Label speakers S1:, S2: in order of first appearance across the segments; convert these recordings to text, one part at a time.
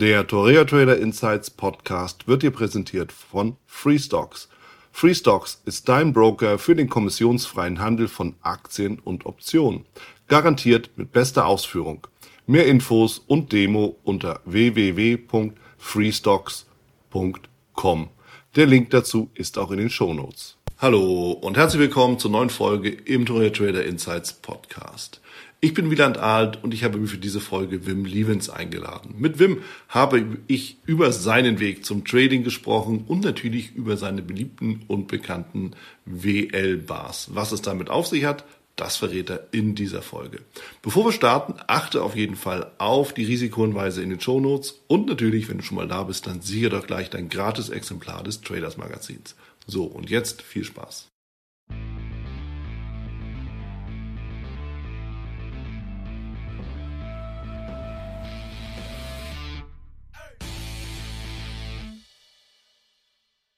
S1: Der Torea Trader Insights Podcast wird dir präsentiert von Freestocks. Freestocks ist dein Broker für den kommissionsfreien Handel von Aktien und Optionen. Garantiert mit bester Ausführung. Mehr Infos und Demo unter www.freestocks.com. Der Link dazu ist auch in den Show Notes. Hallo und herzlich willkommen zur neuen Folge im Torea Trader Insights Podcast. Ich bin Wieland Alt und ich habe mir für diese Folge Wim Lievens eingeladen. Mit Wim habe ich über seinen Weg zum Trading gesprochen und natürlich über seine beliebten und bekannten WL-Bars. Was es damit auf sich hat, das verrät er in dieser Folge. Bevor wir starten, achte auf jeden Fall auf die Risikohinweise in den Show Notes und natürlich, wenn du schon mal da bist, dann sichere doch gleich dein gratis Exemplar des Traders Magazins. So, und jetzt viel Spaß.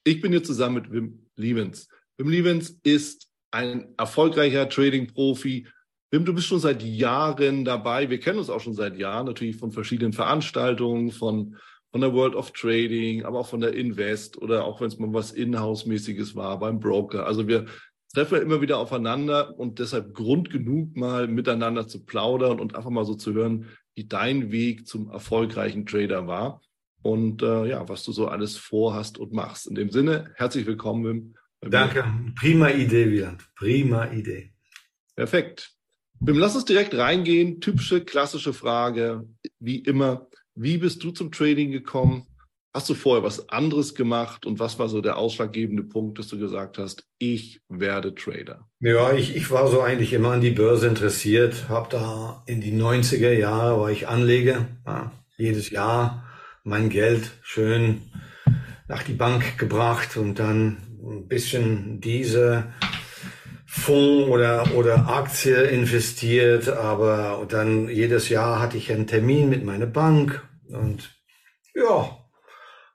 S1: Ich bin hier zusammen mit Wim Lievens. Wim Lievens ist ein erfolgreicher Trading-Profi. Wim, du bist schon seit Jahren dabei. Wir kennen uns auch schon seit Jahren, natürlich von verschiedenen Veranstaltungen, von, von der World of Trading, aber auch von der Invest oder auch wenn es mal was Inhouse-mäßiges war beim Broker. Also wir treffen immer wieder aufeinander und deshalb Grund genug, mal miteinander zu plaudern und einfach mal so zu hören, wie dein Weg zum erfolgreichen Trader war und äh, ja, was du so alles vorhast und machst. In dem Sinne, herzlich willkommen. Wim.
S2: Danke, prima Idee, Wieland, prima Idee.
S1: Perfekt. Wim, lass uns direkt reingehen. Typische, klassische Frage, wie immer. Wie bist du zum Trading gekommen? Hast du vorher was anderes gemacht und was war so der ausschlaggebende Punkt, dass du gesagt hast, ich werde Trader?
S2: Ja, ich, ich war so eigentlich immer an die Börse interessiert, habe da in die 90er Jahre war ich Anleger, ja, jedes Jahr mein Geld schön nach die Bank gebracht und dann ein bisschen diese Fonds oder, oder Aktie investiert, aber dann jedes Jahr hatte ich einen Termin mit meiner Bank und ja,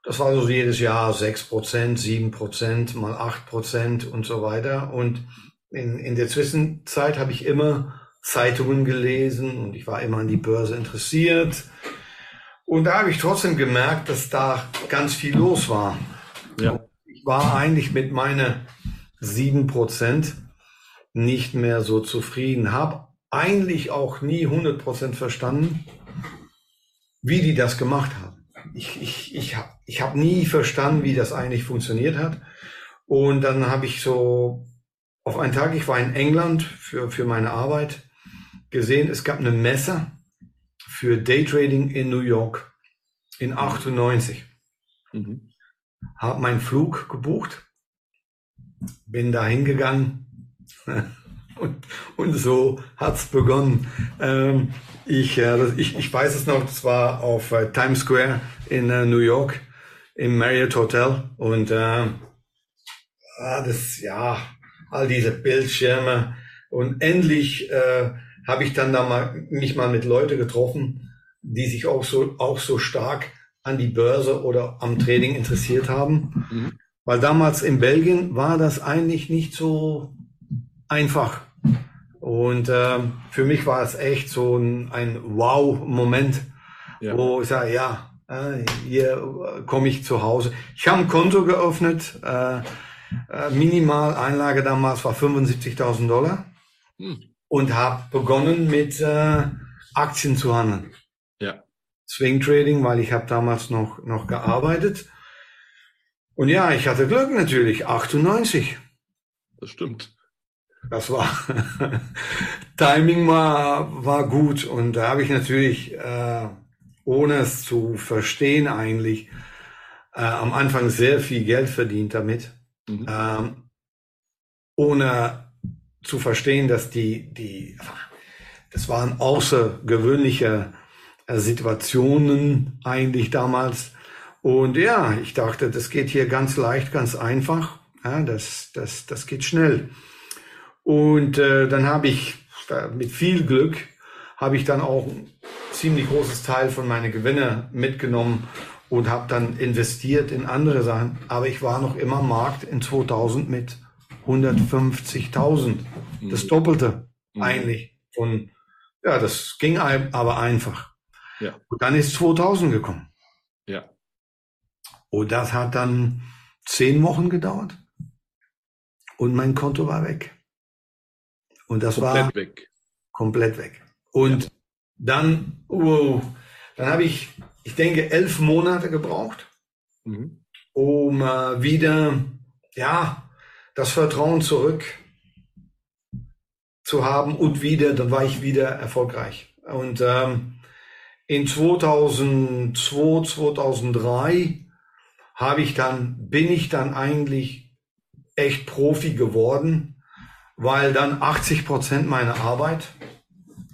S2: das war so jedes Jahr sechs Prozent, sieben Prozent, mal acht Prozent und so weiter. Und in, in der Zwischenzeit habe ich immer Zeitungen gelesen und ich war immer an die Börse interessiert. Und da habe ich trotzdem gemerkt, dass da ganz viel los war. Ja. Ich war eigentlich mit meinen sieben Prozent nicht mehr so zufrieden, habe eigentlich auch nie 100 Prozent verstanden, wie die das gemacht haben. Ich, ich, ich habe ich hab nie verstanden, wie das eigentlich funktioniert hat. Und dann habe ich so auf einen Tag, ich war in England für, für meine Arbeit, gesehen, es gab eine Messe für Daytrading in New York in 98. Mhm. Habe meinen Flug gebucht, bin da hingegangen und, und so hat's begonnen. Ähm, ich, äh, ich, ich weiß es noch, das war auf äh, Times Square in äh, New York im Marriott Hotel und äh, ah, das ja all diese Bildschirme und endlich äh, habe ich dann da mal mich mal mit Leute getroffen, die sich auch so auch so stark an die Börse oder am Trading interessiert haben. Mhm. Weil damals in Belgien war das eigentlich nicht so einfach. Und äh, für mich war es echt so ein, ein Wow-Moment, ja. wo ich sage, ja, äh, hier komme ich zu Hause. Ich habe ein Konto geöffnet. Äh, äh, Minimaleinlage damals war 75.000 Dollar hm. Und habe begonnen mit äh, Aktien zu handeln. Ja. Swing Trading, weil ich habe damals noch noch gearbeitet. Und ja, ich hatte Glück natürlich, 98.
S1: Das stimmt.
S2: Das war Timing war war gut und da habe ich natürlich äh, ohne es zu verstehen eigentlich äh, am Anfang sehr viel Geld verdient damit, mhm. ähm, ohne zu verstehen, dass die die das waren außergewöhnliche äh, Situationen eigentlich damals. Und ja, ich dachte, das geht hier ganz leicht, ganz einfach. Ja, das, das, das geht schnell. Und äh, dann habe ich äh, mit viel Glück habe ich dann auch ein ziemlich großes Teil von meinen Gewinne mitgenommen und habe dann investiert in andere Sachen. Aber ich war noch immer Markt in 2000 mit 150.000. Das mhm. Doppelte mhm. eigentlich von, ja, das ging aber einfach. Ja. Und dann ist 2000 gekommen.
S1: Ja.
S2: Und das hat dann zehn Wochen gedauert. Und mein Konto war weg. Und das
S1: Komplett
S2: war
S1: weg.
S2: komplett weg. Und
S1: Ja.
S2: dann, wow, dann habe ich, ich denke, elf Monate gebraucht,
S1: Mhm.
S2: um äh, wieder, ja, das Vertrauen zurück zu haben und wieder, dann war ich wieder erfolgreich. Und ähm, in 2002, 2003 habe ich dann, bin ich dann eigentlich echt Profi geworden, weil dann 80 Prozent meiner Arbeit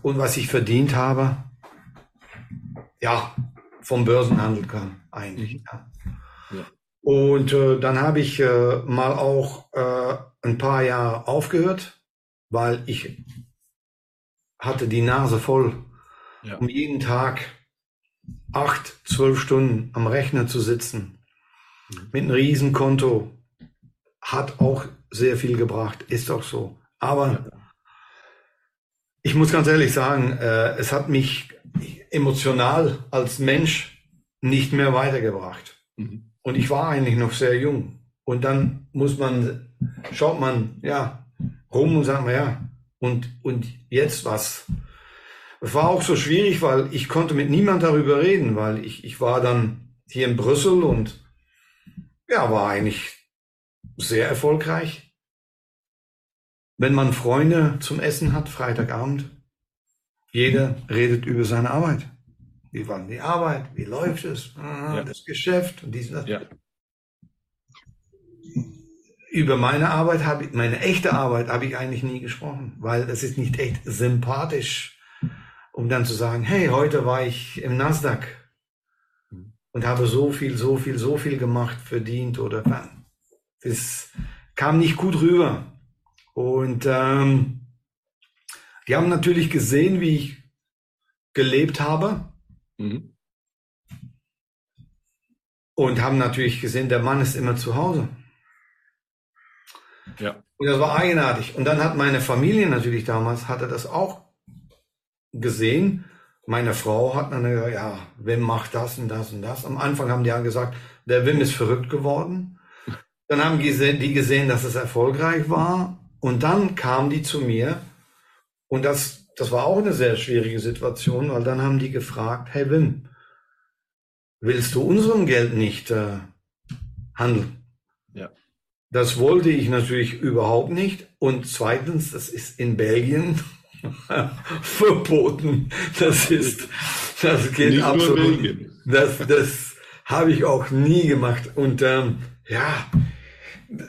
S2: und was ich verdient habe, ja, vom Börsenhandel kam eigentlich. Ja. Und äh, dann habe ich äh, mal auch äh, ein paar Jahre aufgehört, weil ich hatte die Nase voll,
S1: Ja.
S2: um jeden Tag acht, zwölf Stunden am Rechner zu sitzen.
S1: Mhm.
S2: Mit einem Riesenkonto hat auch sehr viel gebracht, ist auch so. Aber ich muss ganz ehrlich sagen, äh, es hat mich emotional als Mensch nicht mehr weitergebracht.
S1: Mhm.
S2: Und ich war eigentlich noch sehr jung. Und dann muss man, schaut man, ja, rum und sagt man, ja, und, und jetzt was? Es war auch so schwierig, weil ich konnte mit niemand darüber reden, weil ich, ich war dann hier in Brüssel und ja, war eigentlich sehr erfolgreich. Wenn man Freunde zum Essen hat, Freitagabend, jeder redet über seine Arbeit. Wie war die Arbeit? Wie läuft es? Ah,
S1: Ja.
S2: Das Geschäft und dies und das.
S1: Ja.
S2: Über meine Arbeit habe ich, meine echte Arbeit habe ich eigentlich nie gesprochen, weil es ist nicht echt sympathisch, um dann zu sagen, hey, heute war ich im Nasdaq und habe so viel, so viel, so viel gemacht, verdient oder das kam nicht gut rüber. Und ähm, die haben natürlich gesehen, wie ich gelebt habe
S1: Mhm.
S2: und haben natürlich gesehen, der Mann ist immer zu Hause.
S1: Ja.
S2: Und das war eigenartig. Und dann hat meine Familie natürlich damals, hatte das auch gesehen. Meine Frau hat dann gesagt, ja, Wim macht das und das und das. Am Anfang haben die ja gesagt, der Wim ist verrückt geworden. Dann haben die gesehen, dass es erfolgreich war. Und dann kamen die zu mir. Und das, das war auch eine sehr schwierige Situation, weil dann haben die gefragt, hey Wim, willst du unserem Geld nicht äh, handeln?
S1: Ja.
S2: Das wollte ich natürlich überhaupt nicht. Und zweitens, das ist in Belgien verboten. Das ist, das geht
S1: Nicht nur
S2: absolut.
S1: Belgien.
S2: Das, das habe ich auch nie gemacht. Und ähm, ja,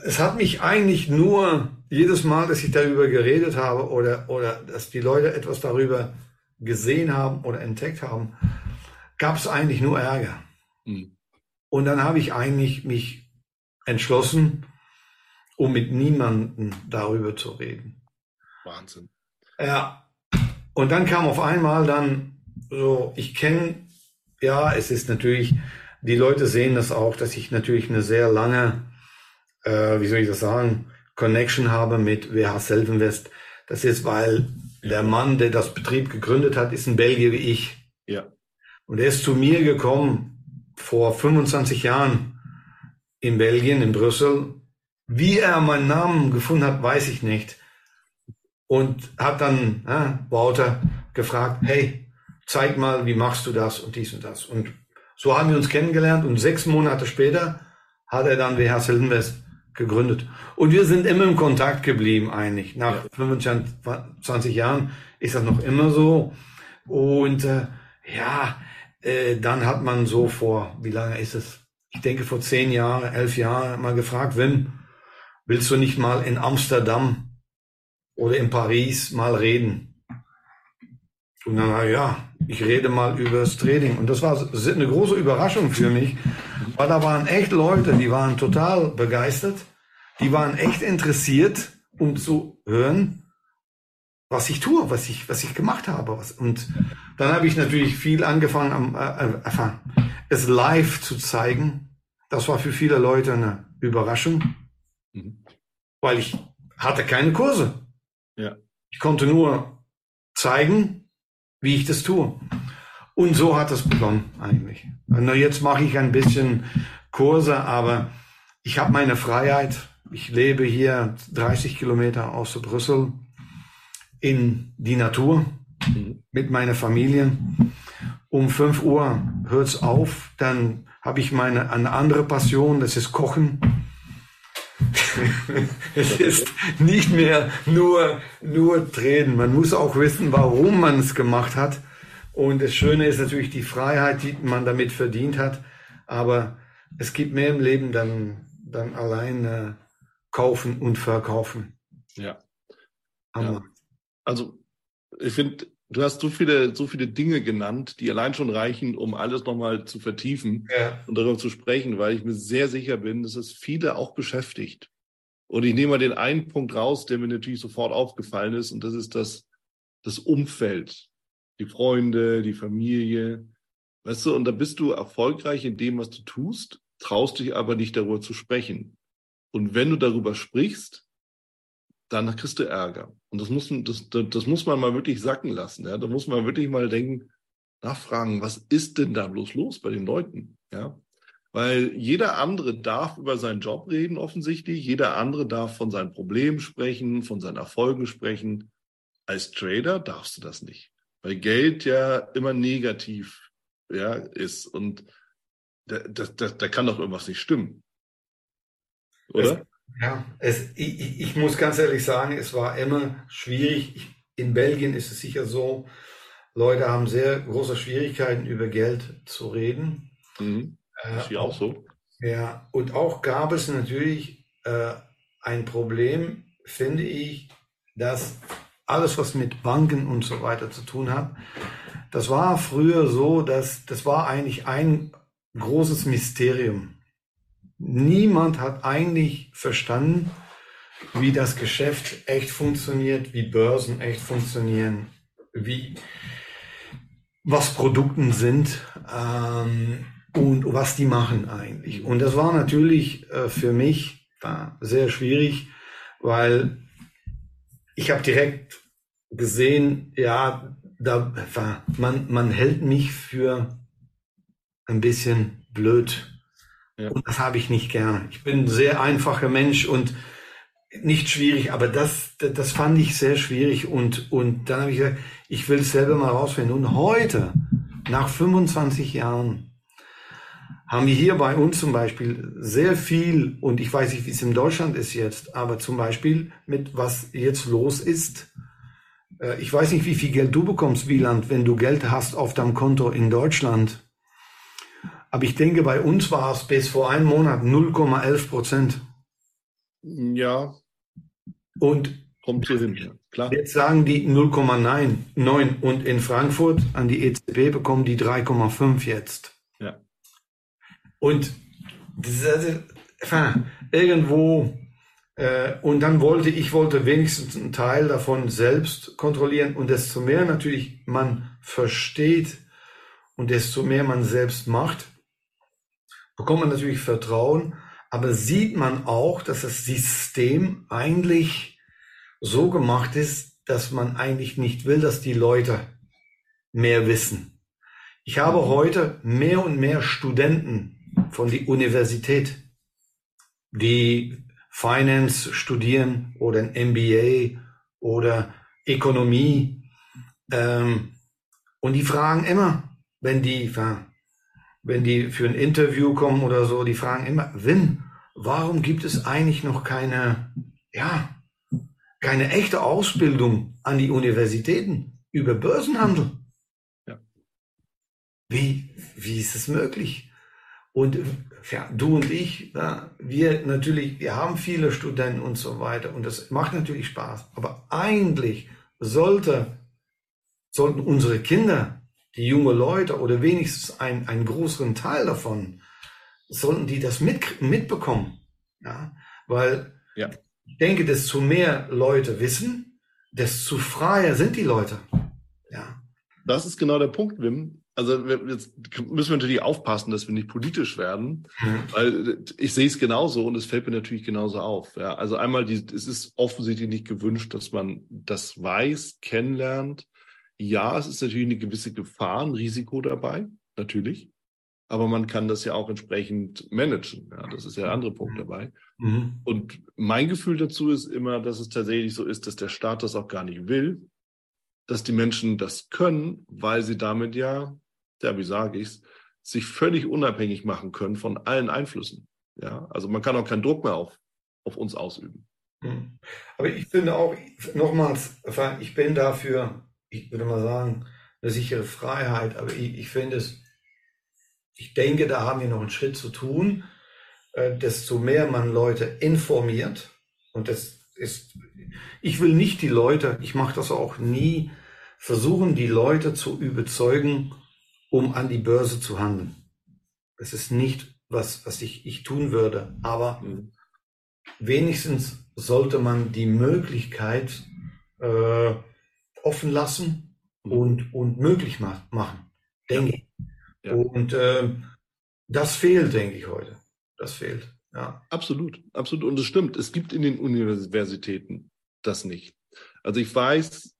S2: es hat mich eigentlich nur jedes Mal, dass ich darüber geredet habe oder, oder dass die Leute etwas darüber gesehen haben oder entdeckt haben, gab es eigentlich nur Ärger.
S1: Mhm.
S2: Und dann habe ich eigentlich mich entschlossen, um mit niemandem darüber zu reden.
S1: Wahnsinn.
S2: Ja. Und dann kam auf einmal dann so, ich kenne, ja, es ist natürlich, die Leute sehen das auch, dass ich natürlich eine sehr lange, äh, wie soll ich das sagen, Connection habe mit WH Selfinvest. Das ist, weil der Mann, der das Betrieb gegründet hat, ist ein Belgier wie ich.
S1: Ja.
S2: Und er ist zu mir gekommen vor 25 Jahren in Belgien, in Brüssel. Wie er meinen Namen gefunden hat, weiß ich nicht. Und hat dann ja, Wouter gefragt, hey, zeig mal, wie machst du das und dies und das. Und so haben wir uns kennengelernt und sechs Monate später hat er dann WH Silvenwest gegründet. Und wir sind immer im Kontakt geblieben eigentlich. Nach
S1: Ja.
S2: 25 Jahren ist das noch immer so. Und äh, ja, äh, dann hat man so vor, wie lange ist es? Ich denke vor zehn Jahren, elf Jahren mal gefragt, Wim, willst du nicht mal in Amsterdam oder in Paris mal reden? Und dann, na ja, ich rede mal über das Trading. Und das war eine große Überraschung für mich, weil da waren echt Leute, die waren total begeistert, die waren echt interessiert, um zu hören, was ich tue, was ich, was ich gemacht habe. Und dann habe ich natürlich viel angefangen, am, äh, äh, es live zu zeigen. Das war für viele Leute eine Überraschung,
S1: Mhm.
S2: weil ich hatte keine Kurse.
S1: Ja.
S2: Ich konnte nur zeigen, wie ich das tue. Und so hat es begonnen eigentlich. Und jetzt mache ich ein bisschen Kurse, aber ich habe meine Freiheit. Ich lebe hier 30 Kilometer aus Brüssel in die Natur mit meiner Familie. Um 5 Uhr hört's auf, dann habe ich meine eine andere Passion, das ist Kochen. es ist nicht mehr nur, nur Tränen. Man muss auch wissen, warum man es gemacht hat. Und das Schöne ist natürlich die Freiheit, die man damit verdient hat. Aber es gibt mehr im Leben dann, dann allein äh, kaufen und verkaufen.
S1: Ja. ja. Also ich finde, du hast so viele, so viele Dinge genannt, die allein schon reichen, um alles nochmal zu vertiefen ja. und darüber zu sprechen, weil ich mir sehr sicher bin, dass es viele auch beschäftigt. Und ich nehme mal den einen Punkt raus, der mir natürlich sofort aufgefallen ist, und das ist das, das Umfeld, die Freunde, die Familie. Weißt du, und da bist du erfolgreich in dem, was du tust, traust dich aber nicht darüber zu sprechen. Und wenn du darüber sprichst, dann kriegst du Ärger. Und das muss, das, das muss man mal wirklich sacken lassen. Ja? Da muss man wirklich mal denken, nachfragen, was ist denn da bloß los bei den Leuten? Ja? Weil jeder andere darf über seinen Job reden, offensichtlich. Jeder andere darf von seinen Problemen sprechen, von seinen Erfolgen sprechen. Als Trader darfst du das nicht. Weil Geld ja immer negativ ja, ist. Und da, da, da, da kann doch irgendwas nicht stimmen.
S2: Oder? Ja, es, ich, ich muss ganz ehrlich sagen, es war immer schwierig. In Belgien ist es sicher so, Leute haben sehr große Schwierigkeiten, über Geld zu reden.
S1: Mhm. Ist hier äh, auch so.
S2: Ja, und auch gab es natürlich äh, ein Problem, finde ich, dass alles, was mit Banken und so weiter zu tun hat, das war früher so, dass das war eigentlich ein großes Mysterium. Niemand hat eigentlich verstanden, wie das Geschäft echt funktioniert, wie Börsen echt funktionieren, wie was Produkten sind ähm, und was die machen eigentlich. Und das war natürlich äh, für mich sehr schwierig, weil ich habe direkt gesehen, ja, da man man hält mich für ein bisschen blöd ja. Und das habe ich nicht gern. Ich bin ein sehr einfacher Mensch und nicht schwierig, aber das, das fand ich sehr schwierig und, und dann habe ich gesagt, ich will es selber mal rausfinden. Und heute, nach 25 Jahren, haben wir hier bei uns zum Beispiel sehr viel, und ich weiß nicht, wie es in Deutschland ist jetzt, aber zum Beispiel mit was jetzt los ist. Äh, ich weiß nicht, wie viel Geld du bekommst, Wieland, wenn du Geld hast auf deinem Konto in Deutschland. Aber ich denke, bei uns war es bis vor einem Monat 0,11 Prozent.
S1: Ja.
S2: Und
S1: kommt so hin, ja.
S2: klar. Jetzt sagen die 0,9 und in Frankfurt an die EZB bekommen die 3,5 jetzt.
S1: Ja.
S2: Und das, also, irgendwo äh, und dann wollte ich wollte wenigstens einen Teil davon selbst kontrollieren und desto mehr natürlich man versteht und desto mehr man selbst macht, bekommt man natürlich Vertrauen, aber sieht man auch, dass das System eigentlich so gemacht ist, dass man eigentlich nicht will, dass die Leute mehr wissen. Ich habe heute mehr und mehr Studenten von der Universität, die Finance studieren oder ein MBA oder Ökonomie. Ähm, und die fragen immer, wenn die wenn die für ein Interview kommen oder so, die fragen immer, Win, warum gibt es eigentlich noch keine, ja, keine echte Ausbildung an die Universitäten über Börsenhandel?
S1: Ja.
S2: Wie, wie ist es möglich? Und ja, du und ich, ja, wir natürlich, wir haben viele Studenten und so weiter und das macht natürlich Spaß. Aber eigentlich sollte, sollten unsere Kinder die junge Leute oder wenigstens ein, einen größeren Teil davon, sollten die das mit, mitbekommen. Ja? Weil ja. ich denke, desto mehr Leute wissen, desto freier sind die Leute. Ja.
S1: Das ist genau der Punkt, Wim. Also jetzt müssen wir natürlich aufpassen, dass wir nicht politisch werden, mhm. weil ich sehe es genauso und es fällt mir natürlich genauso auf. Ja, also einmal, die, es ist offensichtlich nicht gewünscht, dass man das weiß, kennenlernt ja, es ist natürlich eine gewisse Gefahr, ein Risiko dabei, natürlich. Aber man kann das ja auch entsprechend managen. Ja, das ist ja der andere Punkt dabei. Mhm. Und mein Gefühl dazu ist immer, dass es tatsächlich so ist, dass der Staat das auch gar nicht will, dass die Menschen das können, weil sie damit ja, ja, wie sage ich's, sich völlig unabhängig machen können von allen Einflüssen. Ja, also man kann auch keinen Druck mehr auf, auf uns ausüben.
S2: Mhm. Aber ich finde auch, nochmals, ich bin dafür, ich würde mal sagen, eine sichere Freiheit, aber ich, ich finde es, ich denke, da haben wir noch einen Schritt zu tun, äh, desto mehr man Leute informiert, und das ist, ich will nicht die Leute, ich mache das auch nie, versuchen die Leute zu überzeugen, um an die Börse zu handeln. Das ist nicht was, was ich, ich tun würde, aber mhm. wenigstens sollte man die Möglichkeit äh, offen lassen mhm. und, und möglich ma machen, denke ich. Ja. Und äh, das fehlt, denke ich, heute. Das fehlt. Ja.
S1: Absolut, absolut. Und es stimmt, es gibt in den Universitäten das nicht. Also ich weiß,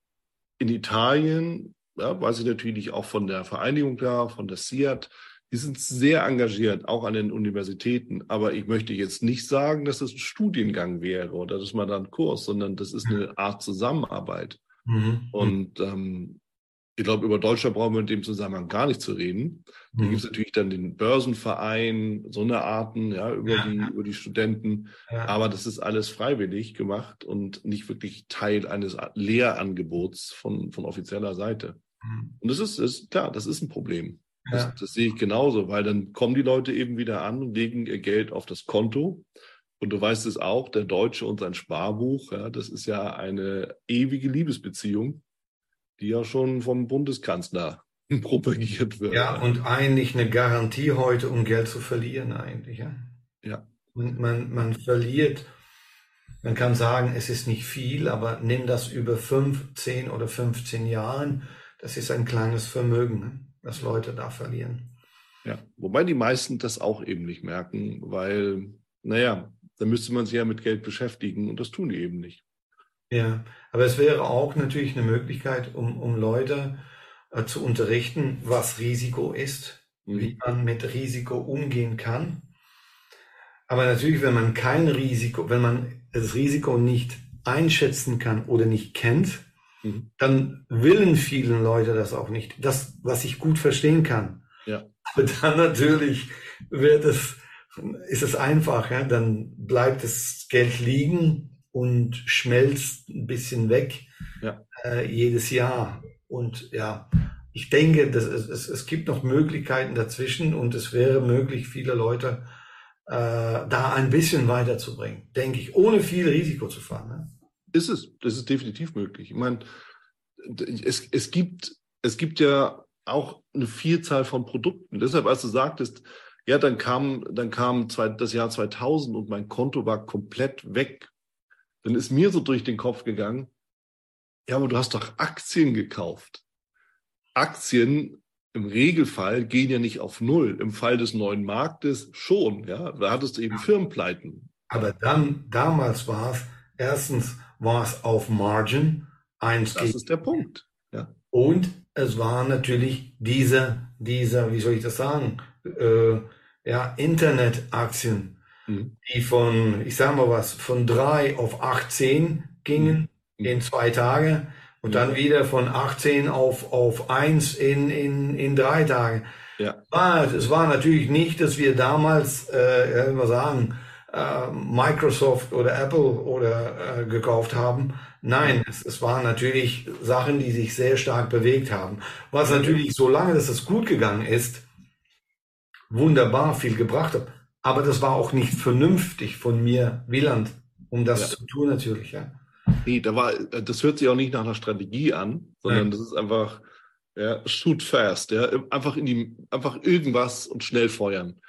S1: in Italien, ja, weiß ich natürlich auch von der Vereinigung da, von der SIAT, die sind sehr engagiert, auch an den Universitäten. Aber ich möchte jetzt nicht sagen, dass es ein Studiengang wäre oder dass man da einen Kurs, sondern das ist eine Art Zusammenarbeit. Mhm. Und ähm, ich glaube, über Deutschland brauchen wir in dem Zusammenhang gar nicht zu reden. Mhm. Da gibt es natürlich dann den Börsenverein, so eine Arten, ja, über ja. die, über die Studenten. Ja. Aber das ist alles freiwillig gemacht und nicht wirklich Teil eines Lehrangebots von, von offizieller Seite. Mhm. Und das ist, ist, klar, das ist ein Problem. Ja. Das, das sehe ich genauso, weil dann kommen die Leute eben wieder an und legen ihr Geld auf das Konto. Und du weißt es auch, der Deutsche und sein Sparbuch, ja, das ist ja eine ewige Liebesbeziehung die ja schon vom Bundeskanzler propagiert wird.
S2: Ja, und eigentlich eine Garantie heute, um Geld zu verlieren eigentlich. Ja. ja. Und man, man verliert, man kann sagen, es ist nicht viel, aber nimm das über fünf, zehn oder 15 Jahren, das ist ein kleines Vermögen, ne, das Leute da verlieren.
S1: Ja, wobei die meisten das auch eben nicht merken, weil, naja, da müsste man sich ja mit Geld beschäftigen und das tun die eben nicht.
S2: Ja, aber es wäre auch natürlich eine Möglichkeit, um, um Leute äh, zu unterrichten, was Risiko ist, mhm. wie man mit Risiko umgehen kann. Aber natürlich, wenn man kein Risiko, wenn man das Risiko nicht einschätzen kann oder nicht kennt, mhm. dann willen vielen Leute das auch nicht. Das, was ich gut verstehen kann. Ja. Aber dann natürlich wird es, ist es einfach, ja? dann bleibt das Geld liegen und schmelzt ein bisschen weg ja. äh, jedes Jahr. Und ja, ich denke, dass es, es, es gibt noch Möglichkeiten dazwischen und es wäre möglich, viele Leute äh, da ein bisschen weiterzubringen, denke ich, ohne viel Risiko zu fahren. Ne?
S1: Ist es, das ist definitiv möglich. Ich meine, es, es gibt, es gibt ja auch eine Vielzahl von Produkten. Deshalb, als du sagtest, ja, dann kam, dann kam zwei, das Jahr 2000 und mein Konto war komplett weg dann ist mir so durch den Kopf gegangen, ja, aber du hast doch Aktien gekauft. Aktien im Regelfall gehen ja nicht auf Null. Im Fall des neuen Marktes schon, ja. Da hattest du eben Firmenpleiten.
S2: Aber dann, damals war es, erstens war es auf Margin,
S1: eins Das ist der Punkt, ja.
S2: Und es war natürlich diese, dieser, wie soll ich das sagen, äh, ja, Internetaktien, mhm. die von, ich sag mal was, von drei auf 18 gingen mhm. in zwei Tage und dann wieder von 18 auf, auf eins in, in, in drei Tagen. Ja. War, es war natürlich nicht, dass wir damals, äh, mal sagen, äh, Microsoft oder Apple oder äh, gekauft haben. Nein, es, es waren natürlich Sachen, die sich sehr stark bewegt haben. Was natürlich, solange dass es gut gegangen ist, wunderbar viel gebracht hat. Aber das war auch nicht vernünftig von mir, Wieland, um das ja. zu tun natürlich, ja.
S1: Nee, da war, das hört sich auch nicht nach einer Strategie an, sondern Nein. das ist einfach, ja, shoot fast, ja, einfach in die, einfach irgendwas und schnell feuern.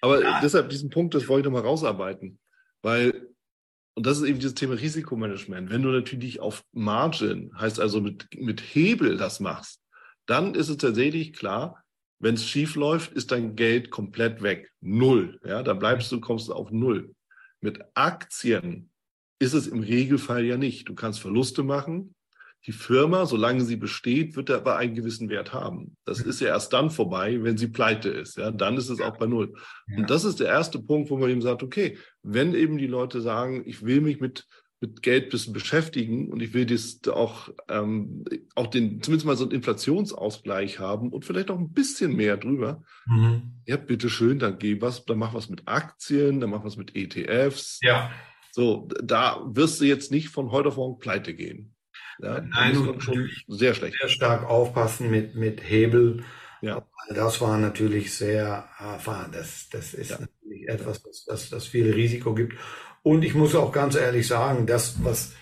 S1: Aber ja. deshalb diesen Punkt, das wollte ich nochmal rausarbeiten, weil, und das ist eben dieses Thema Risikomanagement. Wenn du natürlich auf Margin, heißt also mit, mit Hebel das machst, dann ist es tatsächlich klar, wenn es schief läuft, ist dein Geld komplett weg. Null. Ja, da bleibst du, kommst du auf Null. Mit Aktien ist es im Regelfall ja nicht. Du kannst Verluste machen. die Firma, solange sie besteht, wird aber einen gewissen Wert haben. Das ist ja erst dann vorbei, wenn sie pleite ist. Ja, dann ist es auch bei Null. Und das ist der erste Punkt, wo man eben sagt, okay, wenn eben die Leute sagen, ich will mich mit mit Geld bisschen beschäftigen und ich will das auch, ähm, auch den, zumindest mal so einen Inflationsausgleich haben und vielleicht auch ein bisschen mehr drüber. Mhm. Ja, bitteschön, dann geh was, dann mach was mit Aktien, dann mach was mit ETFs.
S2: Ja.
S1: So, da wirst du jetzt nicht von heute auf morgen pleite gehen.
S2: Ja, Nein, und schon sehr schlecht. Sehr stark aufpassen mit, mit Hebel. Ja. Das war natürlich sehr erfahren. Das, das ist ja. natürlich etwas, das, das, das viel Risiko gibt. Und ich muss auch ganz ehrlich sagen, das, was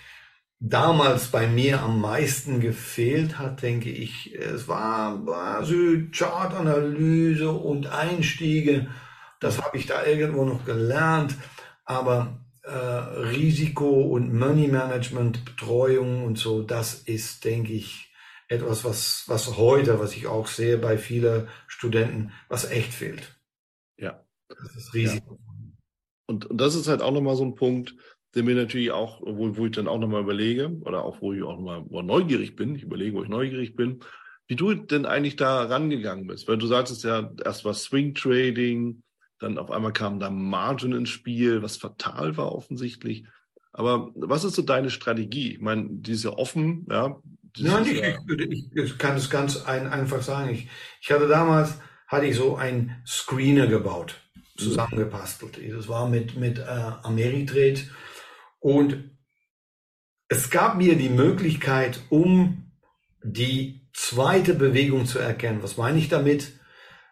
S2: damals bei mir am meisten gefehlt hat, denke ich, es war, war so Chartanalyse und Einstiege. Das habe ich da irgendwo noch gelernt. Aber äh, Risiko und Money Management, Betreuung und so, das ist, denke ich, etwas, was, was heute, was ich auch sehe bei vielen Studenten, was echt fehlt.
S1: Ja.
S2: Das ist Risiko. Ja.
S1: Und, und das ist halt auch nochmal so ein Punkt, der mir natürlich auch, wo, wo ich dann auch nochmal überlege, oder auch wo ich auch nochmal neugierig bin, ich überlege, wo ich neugierig bin, wie du denn eigentlich da rangegangen bist. Weil du sagtest ja, erst war Swing Trading, dann auf einmal kam da Margin ins Spiel, was fatal war offensichtlich. Aber was ist so deine Strategie? Ich meine, die ist ja offen, ja.
S2: Nein, ich, ich, ich, kann es ganz ein, einfach sagen. Ich, ich hatte damals, hatte ich so ein Screener gebaut zusammengepastelt. Das war mit, mit äh, Ameritrade. Und es gab mir die Möglichkeit, um die zweite Bewegung zu erkennen. Was meine ich damit?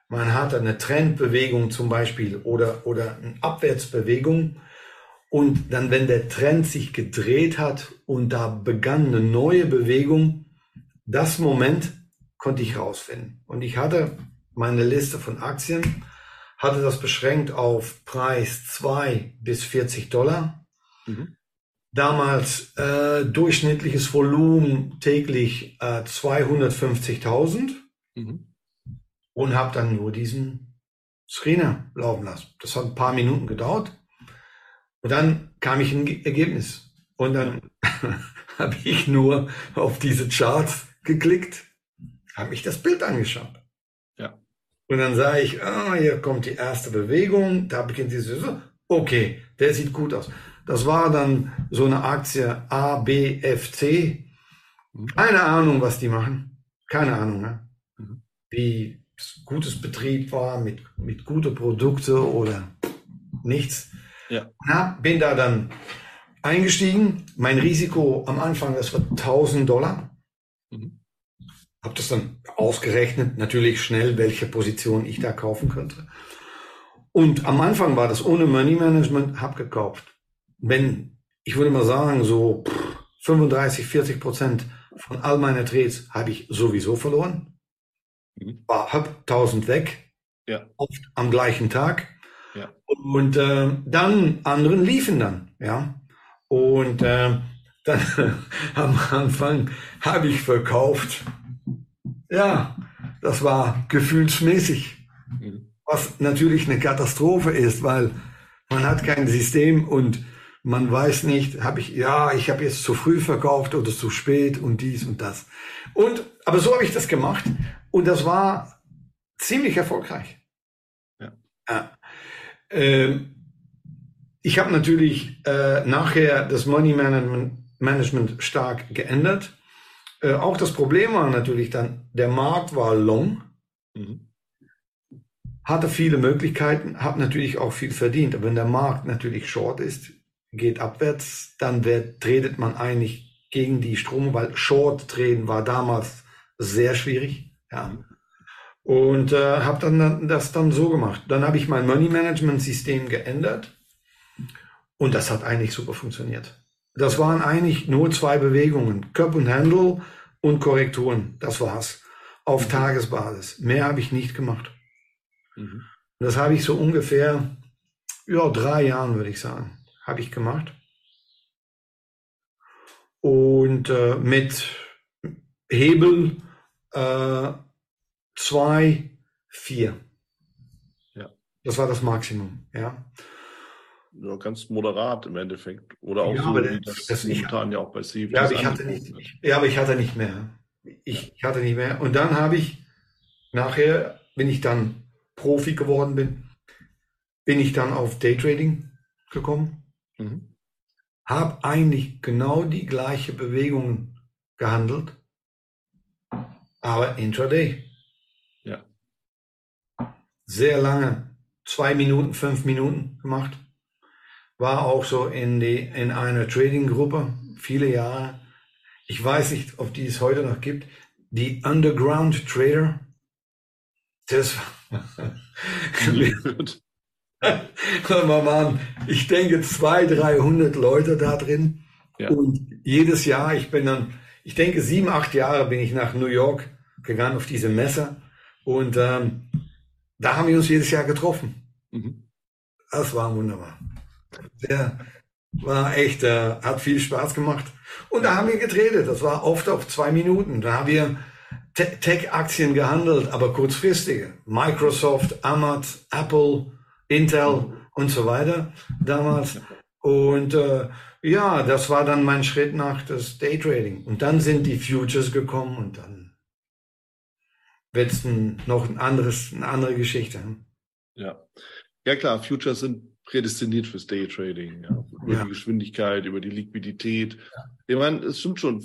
S2: Man hat eine Trendbewegung zum Beispiel oder, oder eine Abwärtsbewegung. Und dann, wenn der Trend sich gedreht hat und da begann eine neue Bewegung, das Moment konnte ich rausfinden. Und ich hatte meine Liste von Aktien hatte das beschränkt auf Preis 2 bis 40 Dollar. Mhm. Damals äh, durchschnittliches Volumen täglich äh, 250.000 mhm. und habe dann nur diesen Screener laufen lassen. Das hat ein paar Minuten gedauert und dann kam ich in ein Ergebnis und dann habe ich nur auf diese Charts geklickt, habe ich das Bild angeschaut. Und dann sage ich, ah, hier kommt die erste Bewegung, da beginnt diese, okay, der sieht gut aus. Das war dann so eine Aktie ABFC. Keine Ahnung, was die machen. Keine Ahnung, ne? Mhm. Wie gutes Betrieb war mit, mit gute Produkte oder nichts. Ja. Na, bin da dann eingestiegen. Mein Risiko am Anfang, das war 1000 Dollar. Habe das dann ausgerechnet, natürlich schnell, welche Position ich da kaufen könnte. Und am Anfang war das ohne Money Management, hab gekauft. Wenn, ich würde mal sagen, so 35, 40 Prozent von all meinen Trades habe ich sowieso verloren. Mhm. War, hab 1000 weg. Ja. Oft am gleichen Tag. Ja. Und äh, dann anderen liefen dann, ja. Und äh, dann am Anfang habe ich verkauft ja, das war gefühlsmäßig. Mhm. Was natürlich eine Katastrophe ist, weil man hat kein System und man weiß nicht, habe ich, ja, ich habe jetzt zu früh verkauft oder zu spät und dies und das. Und, aber so habe ich das gemacht und das war ziemlich erfolgreich. Ja. ja. Ähm, ich habe natürlich äh, nachher das Money Management, Management stark geändert. Äh, auch das Problem war natürlich dann, der Markt war long, mhm. hatte viele Möglichkeiten, hat natürlich auch viel verdient. Aber wenn der Markt natürlich short ist, geht abwärts, dann wird, tretet man eigentlich gegen die Strömung, weil Short treten war damals sehr schwierig. Ja. Und äh, habe dann das dann so gemacht. Dann habe ich mein Money Management System geändert und das hat eigentlich super funktioniert. Das waren eigentlich nur zwei Bewegungen. Cup und Handle und Korrekturen. Das war's. Auf mhm. Tagesbasis. Mehr habe ich nicht gemacht. Mhm. Das habe ich so ungefähr, ja, drei Jahren, würde ich sagen, habe ich gemacht. Und äh, mit Hebel äh, zwei, vier. Ja. Das war das Maximum, ja.
S1: Ja, ganz moderat im Endeffekt. Oder auch
S2: ja,
S1: so,
S2: wie
S1: das, das momentan ja auch bei CFDs
S2: ja, aber ich hatte nicht, ja, aber ich hatte nicht mehr. Ich, ich hatte nicht mehr. Und dann habe ich nachher, wenn ich dann Profi geworden bin, bin ich dann auf Daytrading gekommen. Mhm. Habe eigentlich genau die gleiche Bewegung gehandelt, aber intraday.
S1: Ja.
S2: Sehr lange, zwei Minuten, fünf Minuten gemacht. War auch so in, die, in einer Trading-Gruppe, viele Jahre. Ich weiß nicht, ob die es heute noch gibt. Die Underground Trader. Das war Mann, ich denke zwei, 300 Leute da drin. Ja. Und jedes Jahr, ich bin dann, ich denke sieben, acht Jahre bin ich nach New York gegangen auf diese Messe. Und ähm, da haben wir uns jedes Jahr getroffen. Mhm. Das war wunderbar. Der war echt, äh, hat viel Spaß gemacht. Und da haben wir geredet. Das war oft auf zwei Minuten. Da haben wir Tech-Aktien gehandelt, aber kurzfristige. Microsoft, Amazon, Apple, Intel und so weiter damals. Und äh, ja, das war dann mein Schritt nach das Daytrading. Und dann sind die Futures gekommen und dann wird es noch ein anderes, eine andere Geschichte.
S1: Ja. Ja klar, Futures sind prädestiniert fürs Daytrading, ja. über ja. die Geschwindigkeit, über die Liquidität. Ich meine, es stimmt schon,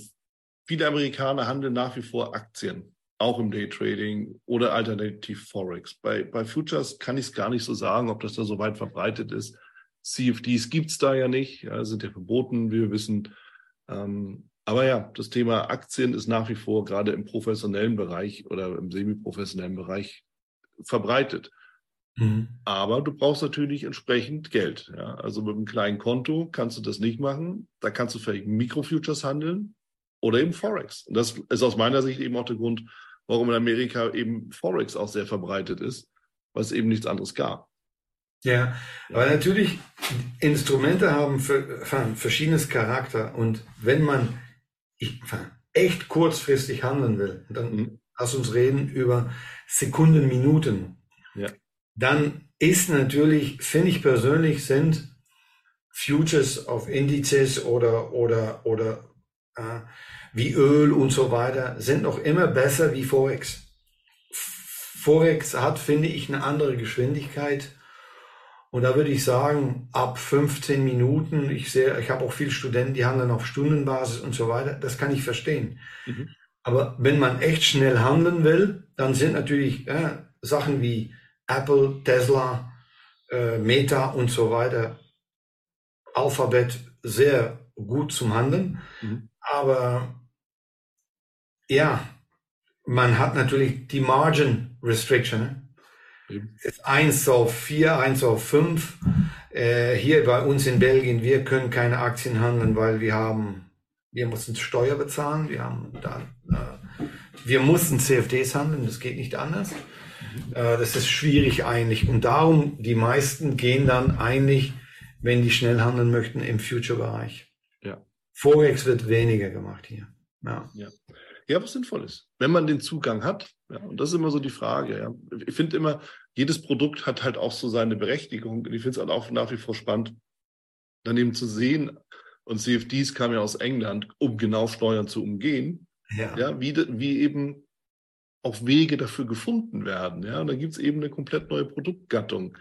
S1: viele Amerikaner handeln nach wie vor Aktien, auch im Daytrading oder alternativ Forex. Bei, bei Futures kann ich es gar nicht so sagen, ob das da so weit verbreitet ist. CFDs gibt es da ja nicht, ja, sind ja verboten, wie wir wissen. Ähm, aber ja, das Thema Aktien ist nach wie vor gerade im professionellen Bereich oder im semi-professionellen Bereich verbreitet. Mhm. Aber du brauchst natürlich entsprechend Geld. Ja? Also mit einem kleinen Konto kannst du das nicht machen. Da kannst du vielleicht Mikrofutures handeln oder eben Forex. Und das ist aus meiner Sicht eben auch der Grund, warum in Amerika eben Forex auch sehr verbreitet ist, weil es eben nichts anderes gab.
S2: Ja, aber natürlich, Instrumente haben verschiedenes Charakter und wenn man echt kurzfristig handeln will, dann mhm. lass uns reden über Sekunden, Minuten. Dann ist natürlich, finde ich persönlich, sind Futures auf Indizes oder, oder, oder äh, wie Öl und so weiter, sind noch immer besser wie Forex. Forex hat, finde ich, eine andere Geschwindigkeit. Und da würde ich sagen, ab 15 Minuten, ich sehe, ich habe auch viele Studenten, die handeln auf Stundenbasis und so weiter, das kann ich verstehen. Mhm. Aber wenn man echt schnell handeln will, dann sind natürlich äh, Sachen wie Apple, Tesla, äh, Meta und so weiter, Alphabet sehr gut zum Handeln. Mhm. Aber ja, man hat natürlich die Margin Restriction. Ne? Mhm. 1 auf 4, 1 auf 5. Äh, hier bei uns in Belgien, wir können keine Aktien handeln, weil wir haben, wir mussten Steuer bezahlen, wir haben da, äh, wir mussten CFDs handeln, das geht nicht anders. Äh, das ist schwierig eigentlich. Und darum, die meisten gehen dann eigentlich, wenn die schnell handeln möchten, im Future-Bereich.
S1: Ja.
S2: Forex wird weniger gemacht hier.
S1: Ja. ja. Ja, was sinnvoll ist, wenn man den Zugang hat. Ja, und das ist immer so die Frage. Ja. Ich finde immer, jedes Produkt hat halt auch so seine Berechtigung. Und ich finde es halt auch nach wie vor spannend, dann eben zu sehen, und CFDs kamen ja aus England, um genau Steuern zu umgehen. Ja. ja wie, wie eben auch Wege dafür gefunden werden. Ja, und dann gibt es eben eine komplett neue Produktgattung.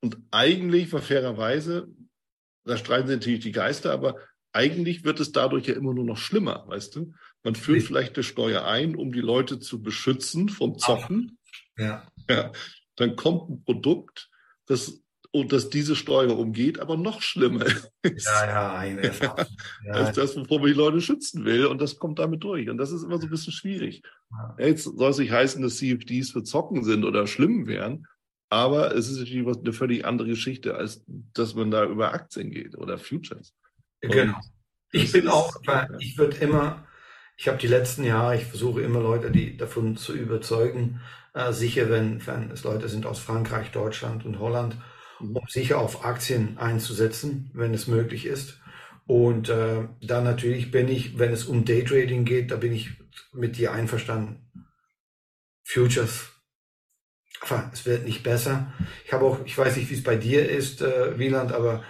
S1: Und eigentlich war fairerweise, da streiten sich natürlich die Geister, aber eigentlich wird es dadurch ja immer nur noch schlimmer, weißt du? Man führt vielleicht eine Steuer ein, um die Leute zu beschützen vom Zocken.
S2: Ja.
S1: ja. Dann kommt ein Produkt, das und dass diese Steuer umgeht, aber noch schlimmer ist.
S2: Ja, ja, eine
S1: ja. als das, wovor man die Leute schützen will. Und das kommt damit durch. Und das ist immer so ein bisschen schwierig. Ja. Jetzt soll es nicht heißen, dass CFDs für Zocken sind oder schlimm wären. Aber es ist natürlich eine völlig andere Geschichte, als dass man da über Aktien geht oder Futures.
S2: Genau. ich bin auch, ich würde immer, ich habe die letzten Jahre, ich versuche immer Leute, die davon zu überzeugen, äh, sicher, wenn, wenn es Leute sind aus Frankreich, Deutschland und Holland, um sicher auf Aktien einzusetzen, wenn es möglich ist. Und äh, dann natürlich bin ich, wenn es um Daytrading geht, da bin ich mit dir einverstanden. Futures. Es wird nicht besser. Ich habe auch, ich weiß nicht, wie es bei dir ist, äh, Wieland, aber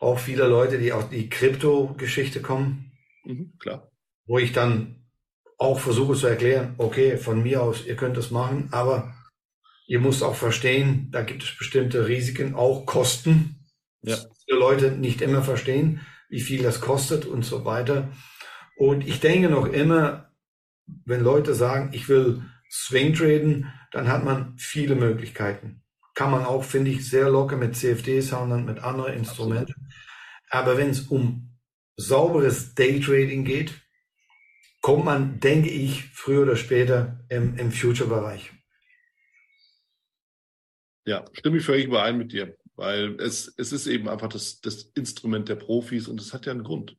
S2: auch viele Leute, die aus die Krypto-Geschichte kommen.
S1: Mhm, klar.
S2: Wo ich dann auch versuche zu erklären, okay, von mir aus, ihr könnt das machen, aber ihr müsst auch verstehen, da gibt es bestimmte Risiken, auch Kosten. Ja. Die Leute nicht immer verstehen, wie viel das kostet und so weiter. Und ich denke noch immer, wenn Leute sagen, ich will Swing traden, dann hat man viele Möglichkeiten. Kann man auch, finde ich, sehr locker mit CFDs haben und mit anderen Instrumenten. Aber wenn es um sauberes Daytrading geht, kommt man, denke ich, früher oder später im, im Future-Bereich.
S1: Ja, stimme ich völlig überein mit dir, weil es, es ist eben einfach das, das Instrument der Profis und es hat ja einen Grund.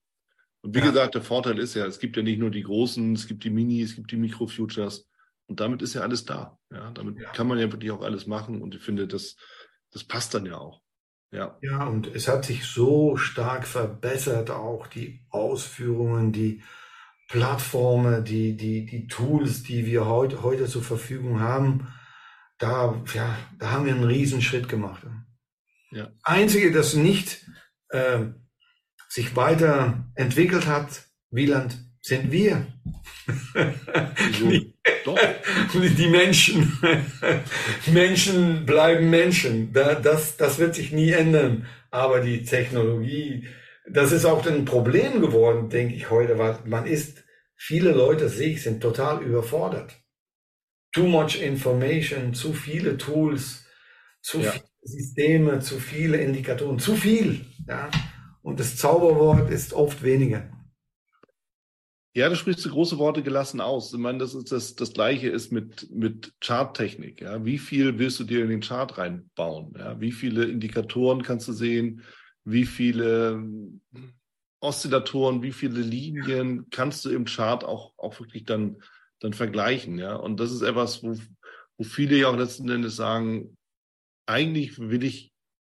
S1: Und wie ja. gesagt, der Vorteil ist ja, es gibt ja nicht nur die großen, es gibt die Mini, es gibt die Mikro-Futures und damit ist ja alles da. Ja, damit ja. kann man ja wirklich auch alles machen und ich finde, das, das passt dann ja auch. Ja.
S2: ja, und es hat sich so stark verbessert, auch die Ausführungen, die Plattformen, die, die, die Tools, die wir heute, heute zur Verfügung haben. Da, ja, da haben wir einen Riesenschritt gemacht. Ja. Einzige, das nicht äh, sich weiterentwickelt hat, Wieland, sind wir. die, Doch. die Menschen. Menschen bleiben Menschen. Das, das wird sich nie ändern. Aber die Technologie, das ist auch ein Problem geworden, denke ich heute, weil man ist, viele Leute sehe ich, sind total überfordert. Too much information, zu viele Tools, zu ja. viele Systeme, zu viele Indikatoren, zu viel. Ja. Und das Zauberwort ist oft weniger.
S1: Ja, du sprichst große Worte gelassen aus. Ich meine, das ist das, das Gleiche ist mit, mit Charttechnik. Ja, wie viel willst du dir in den Chart reinbauen? Ja, wie viele Indikatoren kannst du sehen? Wie viele Oszillatoren, wie viele Linien kannst du im Chart auch, auch wirklich dann, dann vergleichen? Ja, und das ist etwas, wo, wo viele ja auch letzten Endes sagen, eigentlich will ich,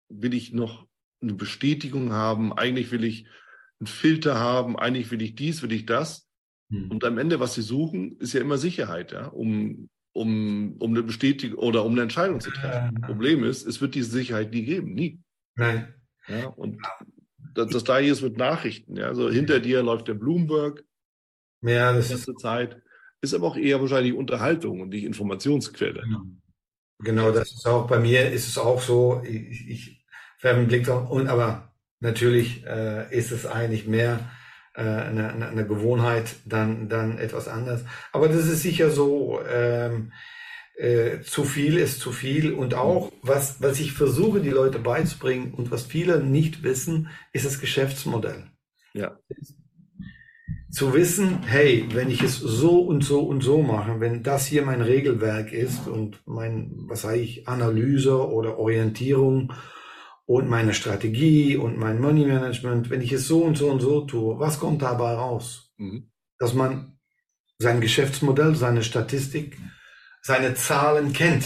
S1: will ich noch eine Bestätigung haben, eigentlich will ich einen Filter haben, eigentlich will ich dies, will ich das. Hm. Und am Ende, was sie suchen, ist ja immer Sicherheit, ja, um, um, um eine Bestätigung oder um eine Entscheidung zu treffen. Äh, Problem ist, es wird diese Sicherheit nie geben, nie.
S2: Nein.
S1: Ja, und das, das gleiche ist mit Nachrichten, ja. Also hinter dir läuft der Bloomberg.
S2: Ja, das
S1: ist Zeit. Ist aber auch eher wahrscheinlich Unterhaltung und nicht Informationsquelle.
S2: Genau. genau, das ist auch bei mir ist es auch so. Ich, ich werfen Blick drauf. Und aber natürlich äh, ist es eigentlich mehr äh, eine, eine Gewohnheit dann, dann etwas anders. Aber das ist sicher so, ähm, äh, zu viel ist zu viel. Und auch, was, was ich versuche, die Leute beizubringen und was viele nicht wissen, ist das Geschäftsmodell.
S1: Ja.
S2: Zu wissen, hey, wenn ich es so und so und so mache, wenn das hier mein Regelwerk ist und mein, was sage ich, Analyse oder Orientierung und meine Strategie und mein Money Management, wenn ich es so und so und so tue, was kommt dabei raus? Mhm. Dass man sein Geschäftsmodell, seine Statistik, seine Zahlen kennt.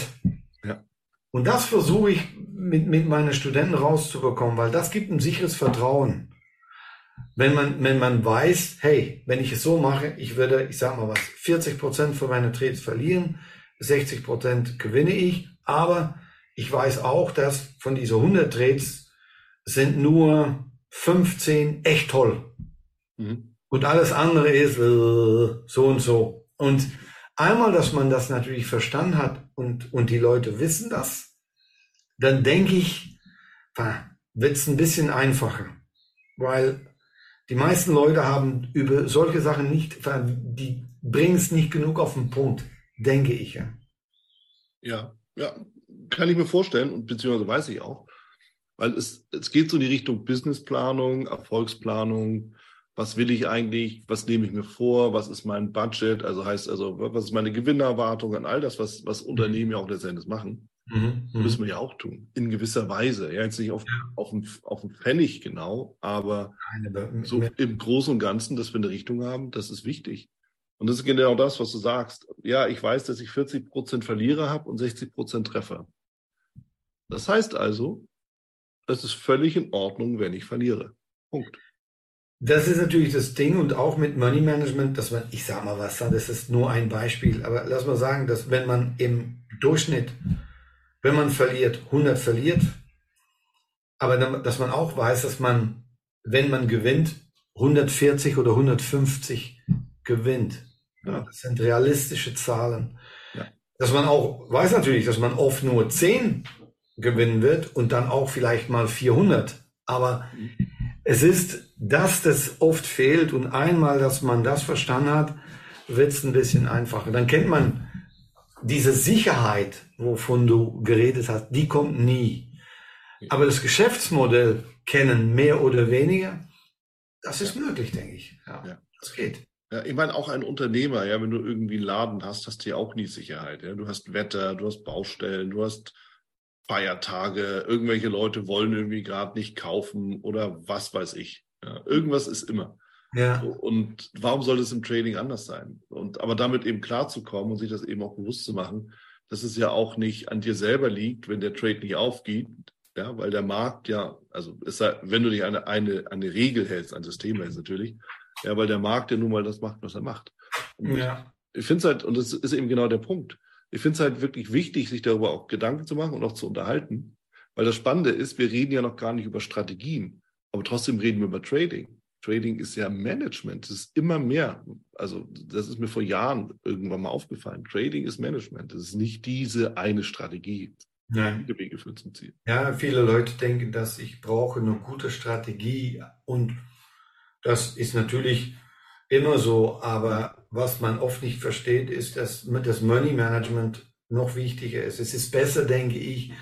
S1: Ja.
S2: Und das versuche ich mit, mit meinen Studenten rauszubekommen, weil das gibt ein sicheres Vertrauen. Wenn man, wenn man weiß, hey, wenn ich es so mache, ich werde, ich sag mal was, 40 Prozent von meinen Trades verlieren, 60 Prozent gewinne ich, aber ich weiß auch, dass von diesen 100 Trades sind nur 15 echt toll. Mhm. Und alles andere ist äh, so und so. Und einmal, dass man das natürlich verstanden hat und, und die Leute wissen das, dann denke ich, wird es ein bisschen einfacher. Weil die meisten Leute haben über solche Sachen nicht, die bringen es nicht genug auf den Punkt, denke ich ja.
S1: Ja, ja, kann ich mir vorstellen und beziehungsweise weiß ich auch, weil es, es geht so in die Richtung Businessplanung, Erfolgsplanung. Was will ich eigentlich? Was nehme ich mir vor? Was ist mein Budget? Also heißt also, was ist meine Gewinnerwartung an all das, was, was Unternehmen ja auch letztendlich machen? Mhm, mhm, müssen wir ja auch tun. In gewisser Weise. Ja, jetzt nicht auf, ja. auf, dem, auf Pfennig genau, aber so im Großen und Ganzen, dass wir eine Richtung haben, das ist wichtig. Und das ist genau das, was du sagst. Ja, ich weiß, dass ich 40 Prozent Verlierer habe und 60 Prozent Treffer. Das heißt also, es ist völlig in Ordnung, wenn ich verliere. Punkt.
S2: Das ist natürlich das Ding und auch mit Money Management, dass man, ich sag mal was, das ist nur ein Beispiel, aber lass mal sagen, dass wenn man im Durchschnitt, wenn man verliert, 100 verliert, aber dass man auch weiß, dass man, wenn man gewinnt, 140 oder 150 gewinnt. Ja. Das sind realistische Zahlen. Ja. Dass man auch weiß natürlich, dass man oft nur 10 gewinnen wird und dann auch vielleicht mal 400. Aber es ist, dass das oft fehlt und einmal, dass man das verstanden hat, wird es ein bisschen einfacher. Dann kennt man diese Sicherheit, wovon du geredet hast, die kommt nie. Aber das Geschäftsmodell kennen, mehr oder weniger, das ist ja. möglich, denke ich. Ja, ja. Das geht.
S1: Ja, ich meine, auch ein Unternehmer, ja, wenn du irgendwie einen Laden hast, hast du ja auch nie Sicherheit. Ja? Du hast Wetter, du hast Baustellen, du hast Feiertage, irgendwelche Leute wollen irgendwie gerade nicht kaufen oder was weiß ich. Ja? Irgendwas ist immer. Ja. Und warum soll es im Trading anders sein? Und aber damit eben klarzukommen und sich das eben auch bewusst zu machen, dass es ja auch nicht an dir selber liegt, wenn der Trade nicht aufgeht, ja, weil der Markt ja, also ist wenn du dich eine, eine, eine Regel hältst, ein System hältst natürlich, ja, weil der Markt ja nun mal das macht, was er macht. Und ja. Ich finde es halt, und das ist eben genau der Punkt, ich finde es halt wirklich wichtig, sich darüber auch Gedanken zu machen und auch zu unterhalten, weil das Spannende ist, wir reden ja noch gar nicht über Strategien, aber trotzdem reden wir über Trading. Trading ist ja Management, das ist immer mehr. Also das ist mir vor Jahren irgendwann mal aufgefallen. Trading ist Management, das ist nicht diese eine Strategie.
S2: Nein. Wege führen zum Ziel. Ja, viele Leute denken, dass ich brauche eine gute Strategie und das ist natürlich immer so, aber was man oft nicht versteht, ist, dass das Money Management noch wichtiger ist. Es ist besser, denke ich,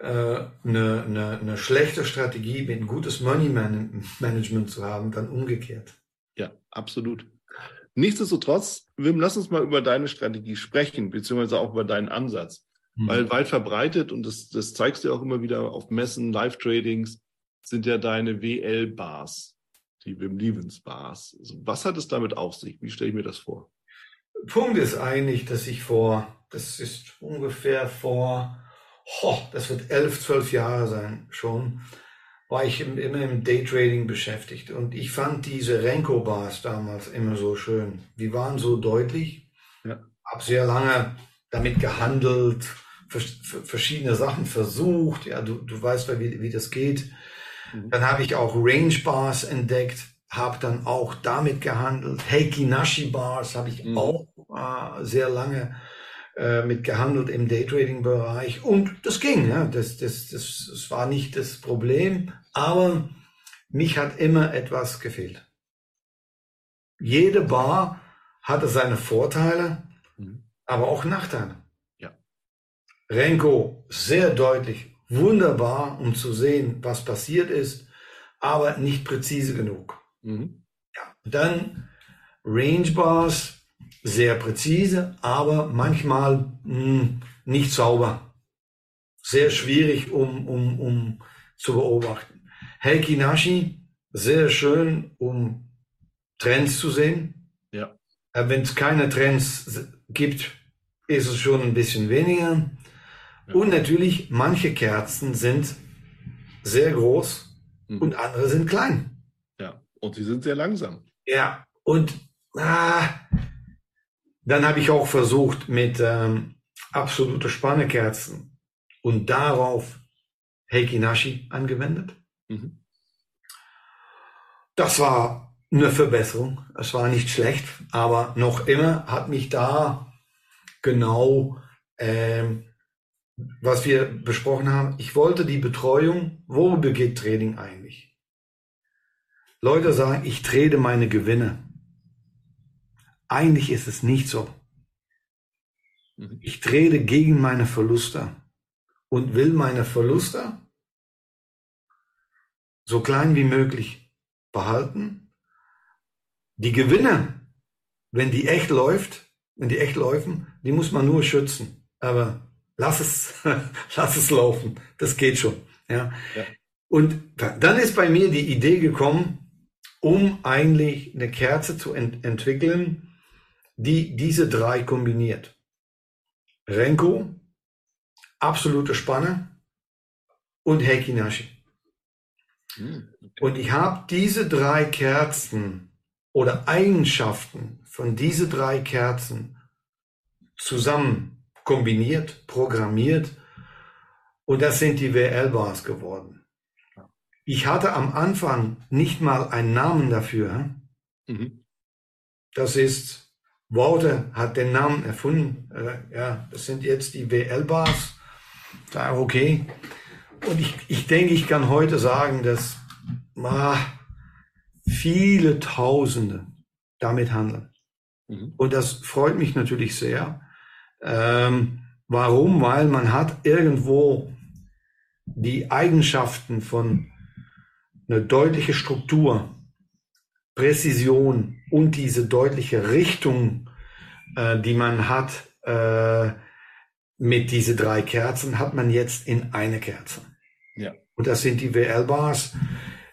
S2: eine, äh, eine, eine schlechte Strategie mit ein gutes Money Management zu haben, dann umgekehrt.
S1: Ja, absolut. Nichtsdestotrotz, Wim, lass uns mal über deine Strategie sprechen, beziehungsweise auch über deinen Ansatz. Mhm. Weil weit verbreitet, und das, das zeigst du auch immer wieder auf Messen, Live-Tradings, sind ja deine WL-Bars, die Wim Levens-Bars. Also was hat es damit auf sich? Wie stelle ich mir das vor?
S2: Punkt ist eigentlich, dass ich vor, das ist ungefähr vor ho, das wird elf, zwölf Jahre sein schon, war ich im, immer im Daytrading beschäftigt. Und ich fand diese Renko-Bars damals immer so schön. Die waren so deutlich. Ja. Hab sehr lange damit gehandelt, verschiedene Sachen versucht. Ja, du, du weißt, wie, wie das geht. Mhm. Dann habe ich auch Range Bars entdeckt, habe dann auch damit gehandelt. Heiki Nashi Bars habe ich mhm. auch äh, sehr lange äh, mit gehandelt im Daytrading-Bereich und das ging. Ja. Das, das, das, das war nicht das Problem, aber mich hat immer etwas gefehlt. Jede Bar hatte seine Vorteile, mhm. aber auch Nachteile. Ja. Renko sehr deutlich, wunderbar, um zu sehen, was passiert ist, aber nicht präzise genug. Mhm. Ja. Dann Range Bars, sehr präzise, aber manchmal mh, hm, nicht sauber. Sehr schwierig, um, um, um zu beobachten. Heiki Nashi, sehr schön, um Trends zu sehen. Ja. Äh, Wenn es keine Trends gibt, ist es schon ein bisschen weniger. Ja. Und natürlich, manche Kerzen sind sehr groß mhm. und andere sind klein.
S1: Ja, und sie sind sehr langsam.
S2: Ja, und ah, dann habe ich auch versucht mit ähm, absolute Spannekerzen und darauf Heikinashi angewendet. Mhm. Das war eine Verbesserung. Es war nicht schlecht, aber noch immer hat mich da genau, ähm, was wir besprochen haben, ich wollte die Betreuung, wo begeht Training eigentlich? Leute sagen, ich trade meine Gewinne. Eigentlich ist es nicht so. Mhm. Ich trete gegen meine Verluste und will meine Verluste so klein wie möglich behalten. Die Gewinne, wenn die echt läuft, wenn die echt laufen, die muss man nur schützen. Aber lass es, lass es laufen. Das geht schon. Ja. ja. Und dann ist bei mir die Idee gekommen, um eigentlich eine Kerze zu ent entwickeln, die diese drei kombiniert. Renko, absolute Spanne und Heikinashi. Hm, und ich habe diese drei Kerzen oder Eigenschaften von diese drei Kerzen zusammen kombiniert, programmiert und das sind die WL-Bars geworden. Ich hatte am Anfang nicht mal einen Namen dafür. Mhm. Das ist, Worte hat den Namen erfunden. Äh, ja, das sind jetzt die WL-Bars. okay. Und ich, ich denke, ich kann heute sagen, dass ah, viele Tausende damit handeln. Mhm. Und das freut mich natürlich sehr. Ähm, warum? Weil man hat irgendwo die Eigenschaften von einer deutlichen Struktur, Präzision und diese deutliche Richtung, äh, die man hat äh, mit diese drei Kerzen, hat man jetzt in eine Kerze. Ja. Und das sind die WL-Bars.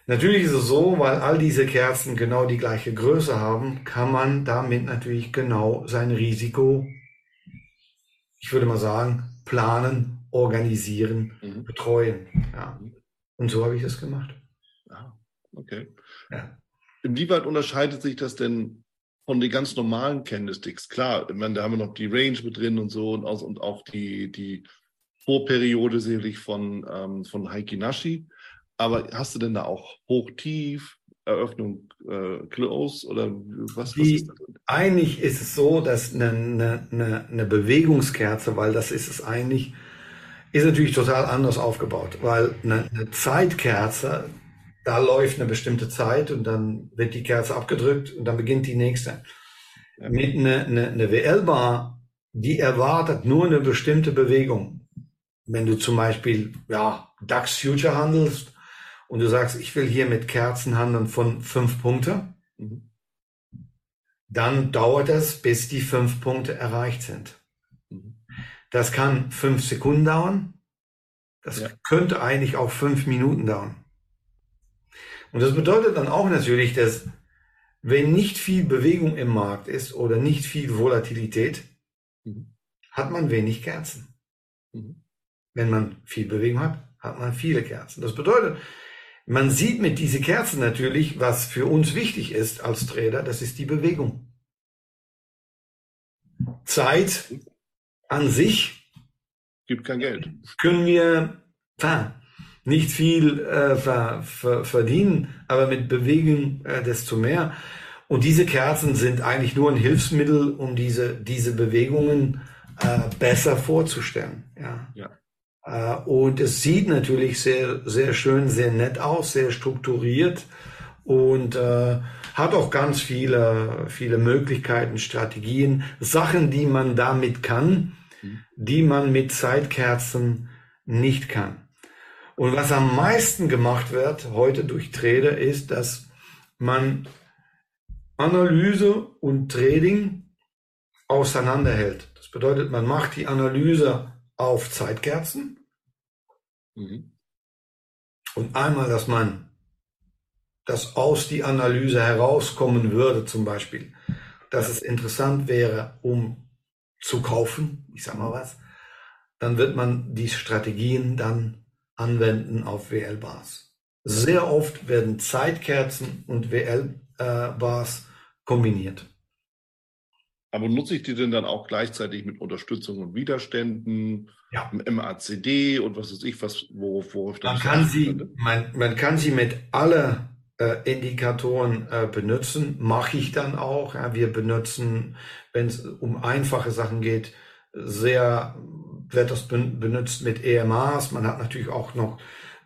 S2: Natürlich ist es so, weil all diese Kerzen genau die gleiche Größe haben, kann man damit natürlich genau sein Risiko, ich würde mal sagen, planen, organisieren, mhm. betreuen. Ja. Und so habe ich das gemacht.
S1: Ah, okay. Ja. Inwieweit unterscheidet sich das denn von den ganz normalen Candlesticks? Klar, ich meine, da haben wir noch die Range mit drin und so und, und auch die, die Vorperiode sicherlich von, ähm, von Nashi. Aber hast du denn da auch hoch-tief, Eröffnung äh, close oder was,
S2: Die, was ist das? Eigentlich ist es so, dass eine, eine, eine, eine Bewegungskerze, weil das ist es eigentlich, ist natürlich total anders aufgebaut, weil eine, eine Zeitkerze, da läuft eine bestimmte Zeit und dann wird die Kerze abgedrückt und dann beginnt die nächste. Mit einer eine, eine WL-Bar, die erwartet nur eine bestimmte Bewegung. Wenn du zum Beispiel ja, DAX Future handelst, und du sagst, ich will hier mit Kerzen handeln von fünf Punkte, mhm. dann dauert es, bis die fünf Punkte erreicht sind. Mhm. Das kann fünf Sekunden dauern. Das ja. könnte eigentlich auch fünf Minuten dauern. Und das bedeutet dann auch natürlich, dass wenn nicht viel Bewegung im Markt ist oder nicht viel Volatilität, mhm. hat man wenig Kerzen. Mhm. Wenn man viel Bewegung hat, hat man viele Kerzen. Das bedeutet, man sieht mit diesen Kerzen natürlich, was für uns wichtig ist als Trader, das ist die Bewegung. Zeit an sich
S1: gibt kein Geld.
S2: Können wir klar, nicht viel äh, ver, ver, verdienen, aber mit Bewegung äh, desto mehr. Und diese Kerzen sind eigentlich nur ein Hilfsmittel, um diese, diese Bewegungen äh, besser vorzustellen. Ja. ja. Äh, und es sieht natürlich sehr, sehr schön, sehr nett aus, sehr strukturiert und äh, hat auch ganz viele, viele Möglichkeiten, Strategien, Sachen, die man damit kann, die man mit Zeitkerzen nicht kann. Und was am meisten gemacht wird heute durch Trader ist, dass man Analyse und Trading auseinanderhält. Das bedeutet, man macht die Analyse auf Zeitkerzen. Mhm. Und einmal, dass man, dass aus die Analyse herauskommen würde, zum Beispiel, dass es interessant wäre, um zu kaufen, ich sag mal was, dann wird man die Strategien dann anwenden auf WL-Bars. Sehr oft werden Zeitkerzen und WL-Bars kombiniert.
S1: Aber nutze ich die denn dann auch gleichzeitig mit Unterstützung und Widerständen, ja. MACD und was weiß ich, was, worauf, worauf
S2: man kann sie, man, man kann sie mit alle äh, Indikatoren äh, benutzen, mache ich dann auch. Ja, wir benutzen, wenn es um einfache Sachen geht, sehr wird das benutzt mit EMAs. Man hat natürlich auch noch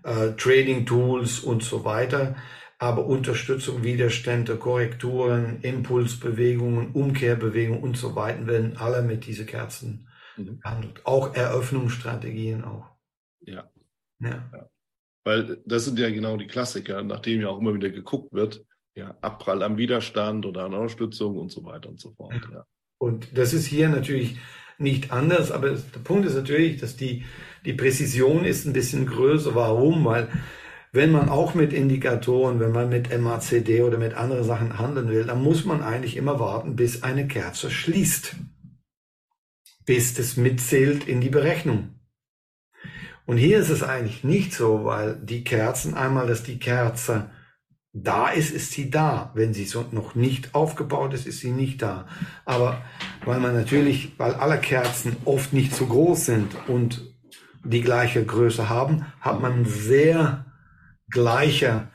S2: äh, Trading Tools und so weiter aber Unterstützung, Widerstände, Korrekturen, Impulsbewegungen, Umkehrbewegungen und so weiter werden alle mit diesen Kerzen mhm. behandelt. Auch Eröffnungsstrategien auch.
S1: Ja. ja. ja. Weil das sind ja genau die Klassiker, nachdem ja auch immer wieder geguckt wird, ja, Abprall am Widerstand oder an Unterstützung und so weiter und so fort. Ja.
S2: Und das ist hier natürlich nicht anders, aber der Punkt ist natürlich, dass die, die Präzision ist ein bisschen größer. Warum? Weil wenn man auch mit Indikatoren, wenn man mit MACD oder mit anderen Sachen handeln will, dann muss man eigentlich immer warten, bis eine Kerze schließt. Bis das mitzählt in die Berechnung. Und hier ist es eigentlich nicht so, weil die Kerzen, einmal, dass die Kerze da ist, ist sie da. Wenn sie so noch nicht aufgebaut ist, ist sie nicht da. Aber weil man natürlich, weil alle Kerzen oft nicht so groß sind und die gleiche Größe haben, hat man sehr gleiche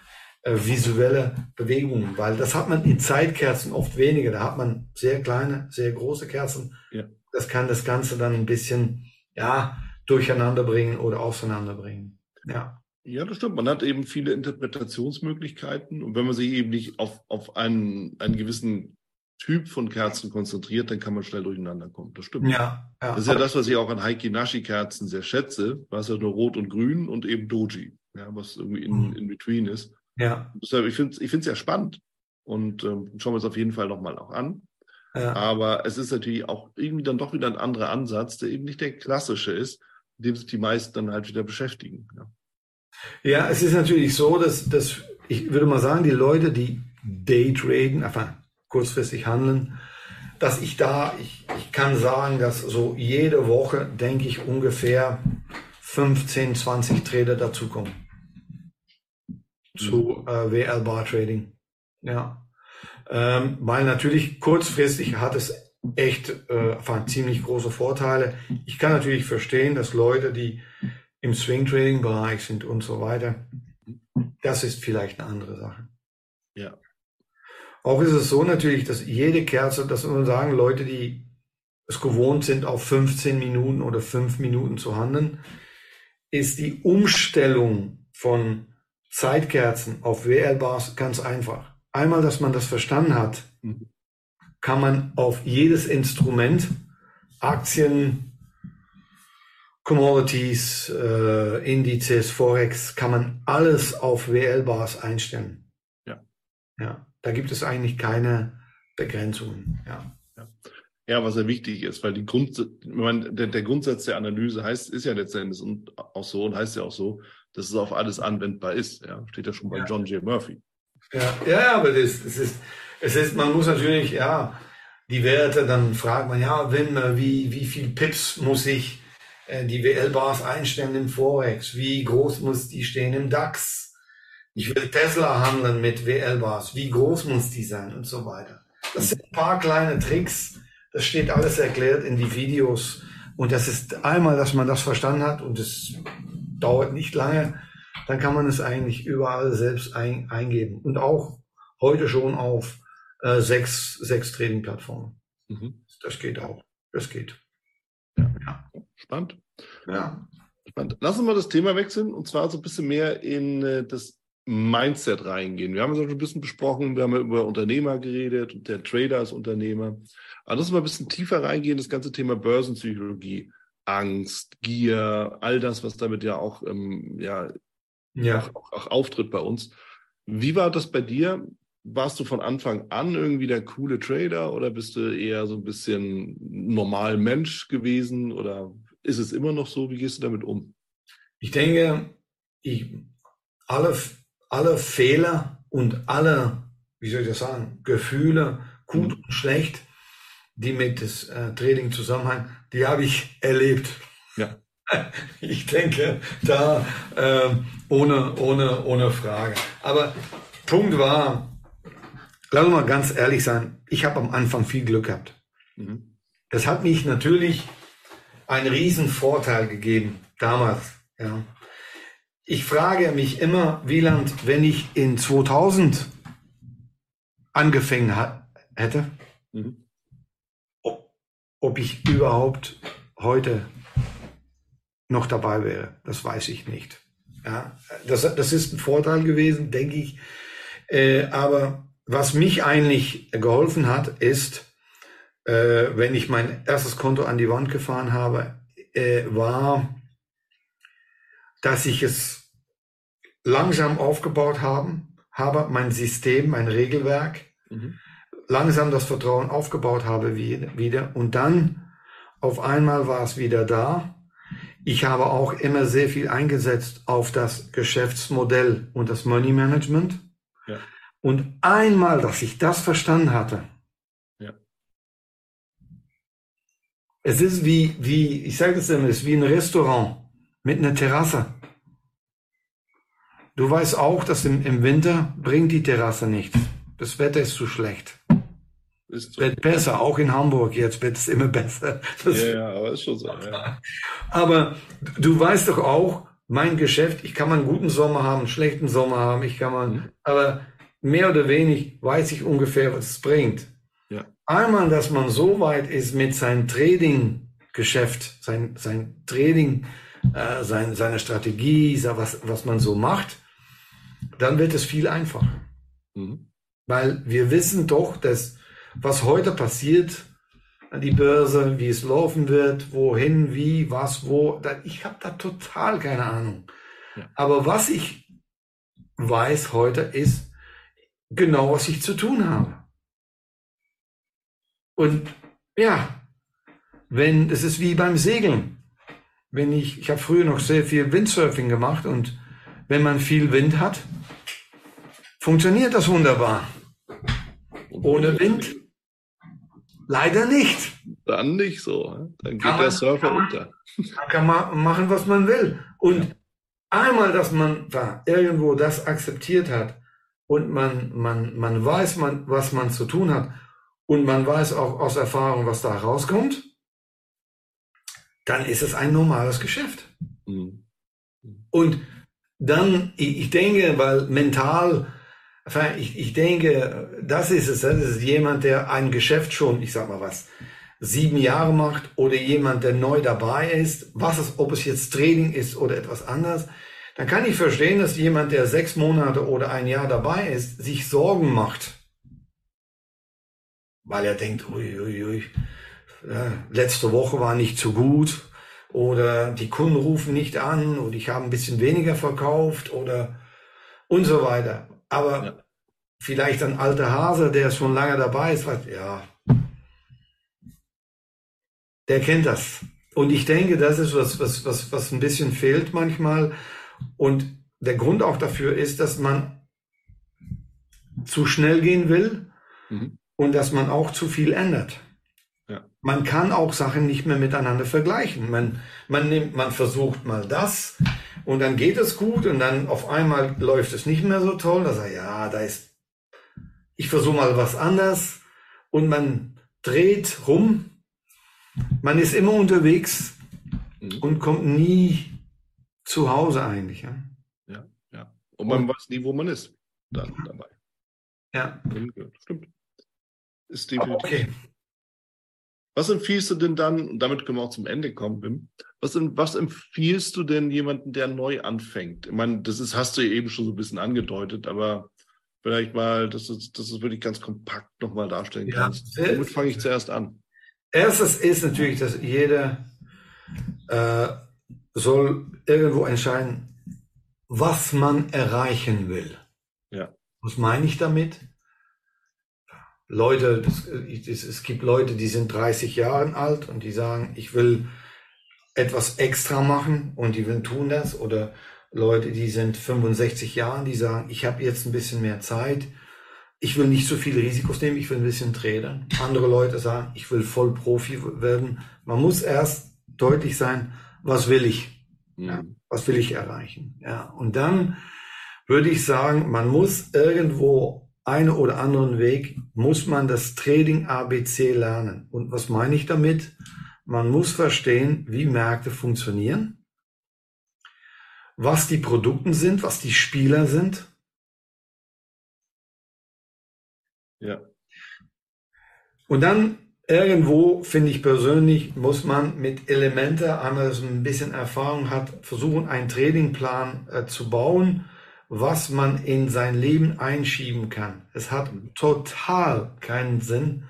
S2: äh, visuelle Bewegungen, weil das hat man in Zeitkerzen oft weniger. Da hat man sehr kleine, sehr große Kerzen. Ja. Das kann das Ganze dann ein bisschen, ja, durcheinander bringen oder auseinanderbringen. Ja.
S1: Ja, das stimmt. Man hat eben viele Interpretationsmöglichkeiten. Und wenn man sich eben nicht auf, auf einen, einen gewissen Typ von Kerzen konzentriert, dann kann man schnell durcheinander kommen. Das stimmt. Ja, ja. Das ist ja das, was ich auch an Heiki Nashi Kerzen sehr schätze. Was ja nur Rot und Grün und eben Doji. Ja, was irgendwie in, mhm. in between ist. Ja. Deshalb, ich finde es ich find's ja spannend. Und ähm, schauen wir es auf jeden Fall nochmal auch an. Ja. Aber es ist natürlich auch irgendwie dann doch wieder ein anderer Ansatz, der eben nicht der klassische ist, mit dem sich die meisten dann halt wieder beschäftigen. Ja.
S2: Ja, es ist natürlich so, dass, dass ich würde mal sagen, die Leute, die Daytraden, einfach kurzfristig handeln, dass ich da, ich, ich kann sagen, dass so jede Woche, denke ich, ungefähr 15, 20 Trader dazukommen zu äh, WL Bar Trading. Ja. Ähm, weil natürlich kurzfristig hat es echt äh, ziemlich große Vorteile. Ich kann natürlich verstehen, dass Leute, die im Swing Trading Bereich sind und so weiter. Das ist vielleicht eine andere Sache. Ja. Auch ist es so natürlich, dass jede Kerze, das muss man sagen, Leute, die es gewohnt sind, auf 15 Minuten oder 5 Minuten zu handeln, ist die Umstellung von Zeitkerzen auf WL-Bars ganz einfach. Einmal, dass man das verstanden hat, mhm. kann man auf jedes Instrument, Aktien, Commodities, äh, Indizes, Forex, kann man alles auf WL-Bars einstellen. Ja. Ja, da gibt es eigentlich keine Begrenzungen. Ja.
S1: ja. Ja, was ja wichtig ist, weil die Grund, meine, der, der Grundsatz der Analyse heißt, ist ja letztendlich und auch so und heißt ja auch so, dass es auf alles anwendbar ist. Ja, steht ja schon bei ja. John J. Murphy.
S2: Ja, ja, aber das, das ist, es ist, man muss natürlich, ja, die Werte, dann fragt man, ja, wenn, wie, wie viel Pips muss ich die WL-Bars einstellen im Forex? Wie groß muss die stehen im DAX? Ich will Tesla handeln mit WL-Bars. Wie groß muss die sein und so weiter? Das sind ein paar kleine Tricks. Das steht alles erklärt in die Videos. Und das ist einmal, dass man das verstanden hat und es dauert nicht lange, dann kann man es eigentlich überall selbst ein, eingeben. Und auch heute schon auf äh, sechs, sechs Trading-Plattformen. Mhm. Das geht auch. Das geht.
S1: Ja. Spannend. Ja. Spannend. Lassen wir das Thema wechseln und zwar so ein bisschen mehr in äh, das Mindset reingehen. Wir haben es auch schon ein bisschen besprochen, wir haben über Unternehmer geredet und der Trader als Unternehmer. Aber lass uns mal ein bisschen tiefer reingehen, das ganze Thema Börsenpsychologie, Angst, Gier, all das, was damit ja auch, ähm, ja, ja. Auch, auch, auch auftritt bei uns. Wie war das bei dir? warst du von Anfang an irgendwie der coole Trader oder bist du eher so ein bisschen normal Mensch gewesen oder ist es immer noch so? Wie gehst du damit um?
S2: Ich denke, ich, alle, alle Fehler und alle, wie soll ich das sagen, Gefühle, gut mhm. und schlecht, die mit das äh, Trading zusammenhängen, die habe ich erlebt. Ja. Ich denke, da äh, ohne, ohne, ohne Frage. Aber Punkt war, Lass mal ganz ehrlich sein, ich habe am Anfang viel Glück gehabt. Mhm. Das hat mich natürlich einen riesen Vorteil gegeben, damals. Ja. Ich frage mich immer, Wieland, wenn ich in 2000 angefangen hätte, mhm. ob, ob ich überhaupt heute noch dabei wäre. Das weiß ich nicht. Ja, das, das ist ein Vorteil gewesen, denke ich. Äh, aber was mich eigentlich geholfen hat, ist, äh, wenn ich mein erstes Konto an die Wand gefahren habe, äh, war, dass ich es langsam aufgebaut haben, habe, mein System, mein Regelwerk, mhm. langsam das Vertrauen aufgebaut habe wieder und dann auf einmal war es wieder da. Ich habe auch immer sehr viel eingesetzt auf das Geschäftsmodell und das Money Management. Ja. Und einmal, dass ich das verstanden hatte, ja. Es ist wie, wie, ich sage es immer, es ist wie ein Restaurant mit einer Terrasse. Du weißt auch, dass im, im Winter bringt die Terrasse nichts. Das Wetter ist zu schlecht. Ist. Wird besser, auch in Hamburg jetzt wird es immer besser. Das ja, ja, aber ist schon so. Ja. Aber du weißt doch auch, mein Geschäft, ich kann mal einen guten Sommer haben, einen schlechten Sommer haben, ich kann mal, mhm. aber mehr oder wenig weiß ich ungefähr, was es bringt. Einmal, dass man so weit ist mit seinem Trading-Geschäft, sein, sein Trading, äh, sein, seine Strategie, was, was man so macht, dann wird es viel einfacher. Mhm. Weil wir wissen doch, dass was heute passiert an die Börse, wie es laufen wird, wohin, wie, was, wo, ich habe da total keine Ahnung. Ja. Aber was ich weiß heute ist, genau, was ich zu tun habe. Und ja, wenn, es ist wie beim Segeln. Wenn ich, ich habe früher noch sehr viel Windsurfing gemacht und wenn man viel Wind hat, funktioniert das wunderbar. Ohne Wind leider nicht.
S1: Dann nicht so. Dann geht man, der Surfer
S2: kann
S1: unter.
S2: Man kann man machen, was man will. Und ja. einmal, dass man da irgendwo das akzeptiert hat, und man, man, man weiß, man, was man zu tun hat und man weiß auch aus Erfahrung, was da rauskommt, dann ist es ein normales Geschäft. Mhm. Und dann, ich, ich denke, weil mental, ich, ich denke, das ist es. Das ist jemand, der ein Geschäft schon, ich sag mal was, sieben Jahre macht oder jemand, der neu dabei ist, was es, ob es jetzt Training ist oder etwas anderes dann kann ich verstehen, dass jemand, der sechs Monate oder ein Jahr dabei ist, sich Sorgen macht. Weil er denkt, ui, ui, ui, letzte Woche war nicht so gut oder die Kunden rufen nicht an und ich habe ein bisschen weniger verkauft oder und so weiter. Aber ja. vielleicht ein alter Hase, der schon lange dabei ist, sagt, ja, der kennt das. Und ich denke, das ist was, was, was, was ein bisschen fehlt manchmal, und der Grund auch dafür ist, dass man zu schnell gehen will mhm. Und dass man auch zu viel ändert. Ja. Man kann auch Sachen nicht mehr miteinander vergleichen. Man, man nimmt, man versucht mal das und dann geht es gut und dann auf einmal läuft es nicht mehr so toll. Da sagt ja, da ist, ich versuche mal was anders und man dreht rum. Man ist immer unterwegs mhm. und kommt nie zu Hause eigentlich. Ja,
S1: ja. ja. Und man Und, weiß nie, wo man ist dann dabei.
S2: Ja.
S1: Stimmt. Ist definitiv. Okay. Was empfiehlst du denn dann, und damit können wir auch zum Ende kommen, Wim, was, was empfiehlst du denn jemanden, der neu anfängt? Ich meine, das ist, hast du ja eben schon so ein bisschen angedeutet, aber vielleicht mal, dass du, dass du wirklich ganz kompakt nochmal darstellen ja, kannst. Womit fange ich zuerst an?
S2: Erstes ist natürlich, dass jeder äh, soll irgendwo entscheiden, was man erreichen will.
S1: Ja.
S2: Was meine ich damit? Leute, das, es gibt Leute, die sind 30 Jahre alt und die sagen, ich will etwas extra machen und die will tun das. Oder Leute, die sind 65 Jahre, die sagen, ich habe jetzt ein bisschen mehr Zeit, ich will nicht so viele Risikos nehmen, ich will ein bisschen trädern. Andere Leute sagen, ich will voll Profi werden. Man muss erst deutlich sein, was will ich? Ja, was will ich erreichen? Ja, und dann würde ich sagen, man muss irgendwo einen oder anderen Weg, muss man das Trading ABC lernen. Und was meine ich damit? Man muss verstehen, wie Märkte funktionieren, was die Produkte sind, was die Spieler sind.
S1: Ja.
S2: Und dann irgendwo, finde ich persönlich, muss man mit Elemente, einmal so ein bisschen Erfahrung hat, versuchen, einen Trainingplan äh, zu bauen, was man in sein Leben einschieben kann. Es hat total keinen Sinn,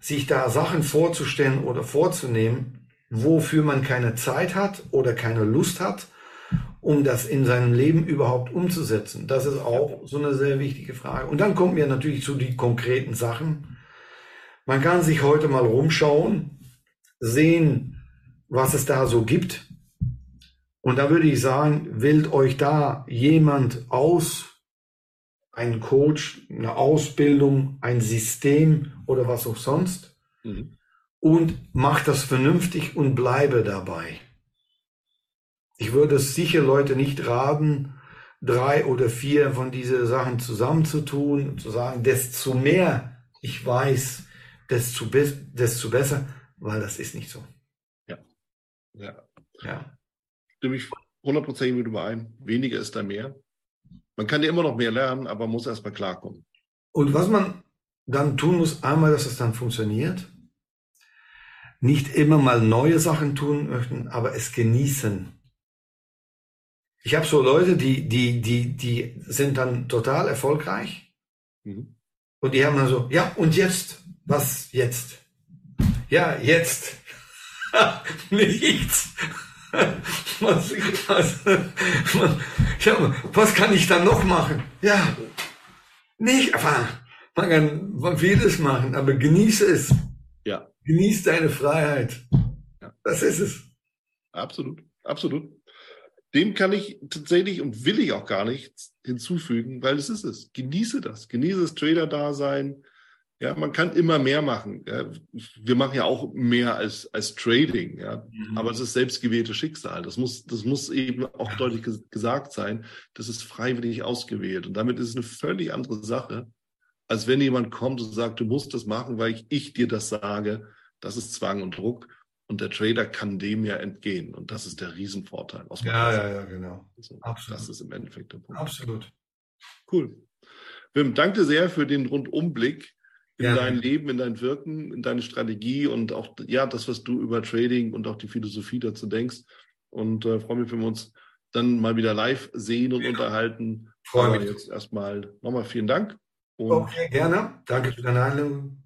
S2: sich da Sachen vorzustellen oder vorzunehmen, wofür man keine Zeit hat oder keine Lust hat, um das in seinem Leben überhaupt umzusetzen. Das ist auch so eine sehr wichtige Frage. Und dann kommen wir natürlich zu den konkreten Sachen man kann sich heute mal rumschauen, sehen, was es da so gibt. Und da würde ich sagen, wählt euch da jemand aus, ein Coach, eine Ausbildung, ein System oder was auch sonst mhm. und macht das vernünftig und bleibe dabei. Ich würde es sicher Leute nicht raten, drei oder vier von diesen Sachen zusammenzutun und zu sagen, desto mehr ich weiß, desto, be desto besser, weil das ist nicht so.
S1: Ja. Ja.
S2: Ja.
S1: Stimme ich hundertprozentig mit überein. Weniger ist da mehr. Man kann ja immer noch mehr lernen, aber muss erstmal klarkommen.
S2: Und was man dann tun muss, einmal, dass es dann funktioniert, nicht immer mal neue Sachen tun möchten, aber es genießen. Ich habe so Leute, die, die, die, die sind dann total erfolgreich. Mhm. Und die haben dann so, ja, und jetzt? Was jetzt? Ja, jetzt. Nichts. was, was, was kann ich dann noch machen? Ja, nicht, aber man kann vieles machen, aber genieße es.
S1: Ja.
S2: Genieß deine Freiheit. Ja. Das ist es.
S1: Absolut, absolut. Dem kann ich tatsächlich und will ich auch gar nichts hinzufügen, weil es ist es. Genieße das. Genieße das Trader-Dasein. Ja, man kann immer mehr machen. Ja, wir machen ja auch mehr als, als Trading. Ja, mhm. aber es ist selbstgewählte Schicksal. Das muss, das muss eben auch deutlich gesagt sein. Das ist freiwillig ausgewählt. Und damit ist es eine völlig andere Sache, als wenn jemand kommt und sagt, du musst das machen, weil ich, ich dir das sage. Das ist Zwang und Druck. Und der Trader kann dem ja entgehen. Und das ist der Riesenvorteil.
S2: Aus ja, ja, ja, genau.
S1: Also, Absolut. Das ist im Endeffekt der
S2: Punkt. Absolut.
S1: Cool. Wim, danke sehr für den Rundumblick in ja. dein Leben, in dein Wirken, in deine Strategie und auch ja das, was du über Trading und auch die Philosophie dazu denkst. Und äh, freue mich, wenn wir uns dann mal wieder live sehen und ja. unterhalten.
S2: Freue mich.
S1: Jetzt erstmal nochmal vielen Dank.
S2: okay, gerne. Danke für deine Einladung.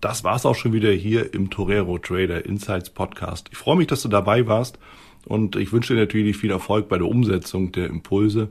S1: Das war's auch schon wieder hier im Torero Trader Insights Podcast. Ich freue mich, dass du dabei warst und ich wünsche dir natürlich viel Erfolg bei der Umsetzung der Impulse.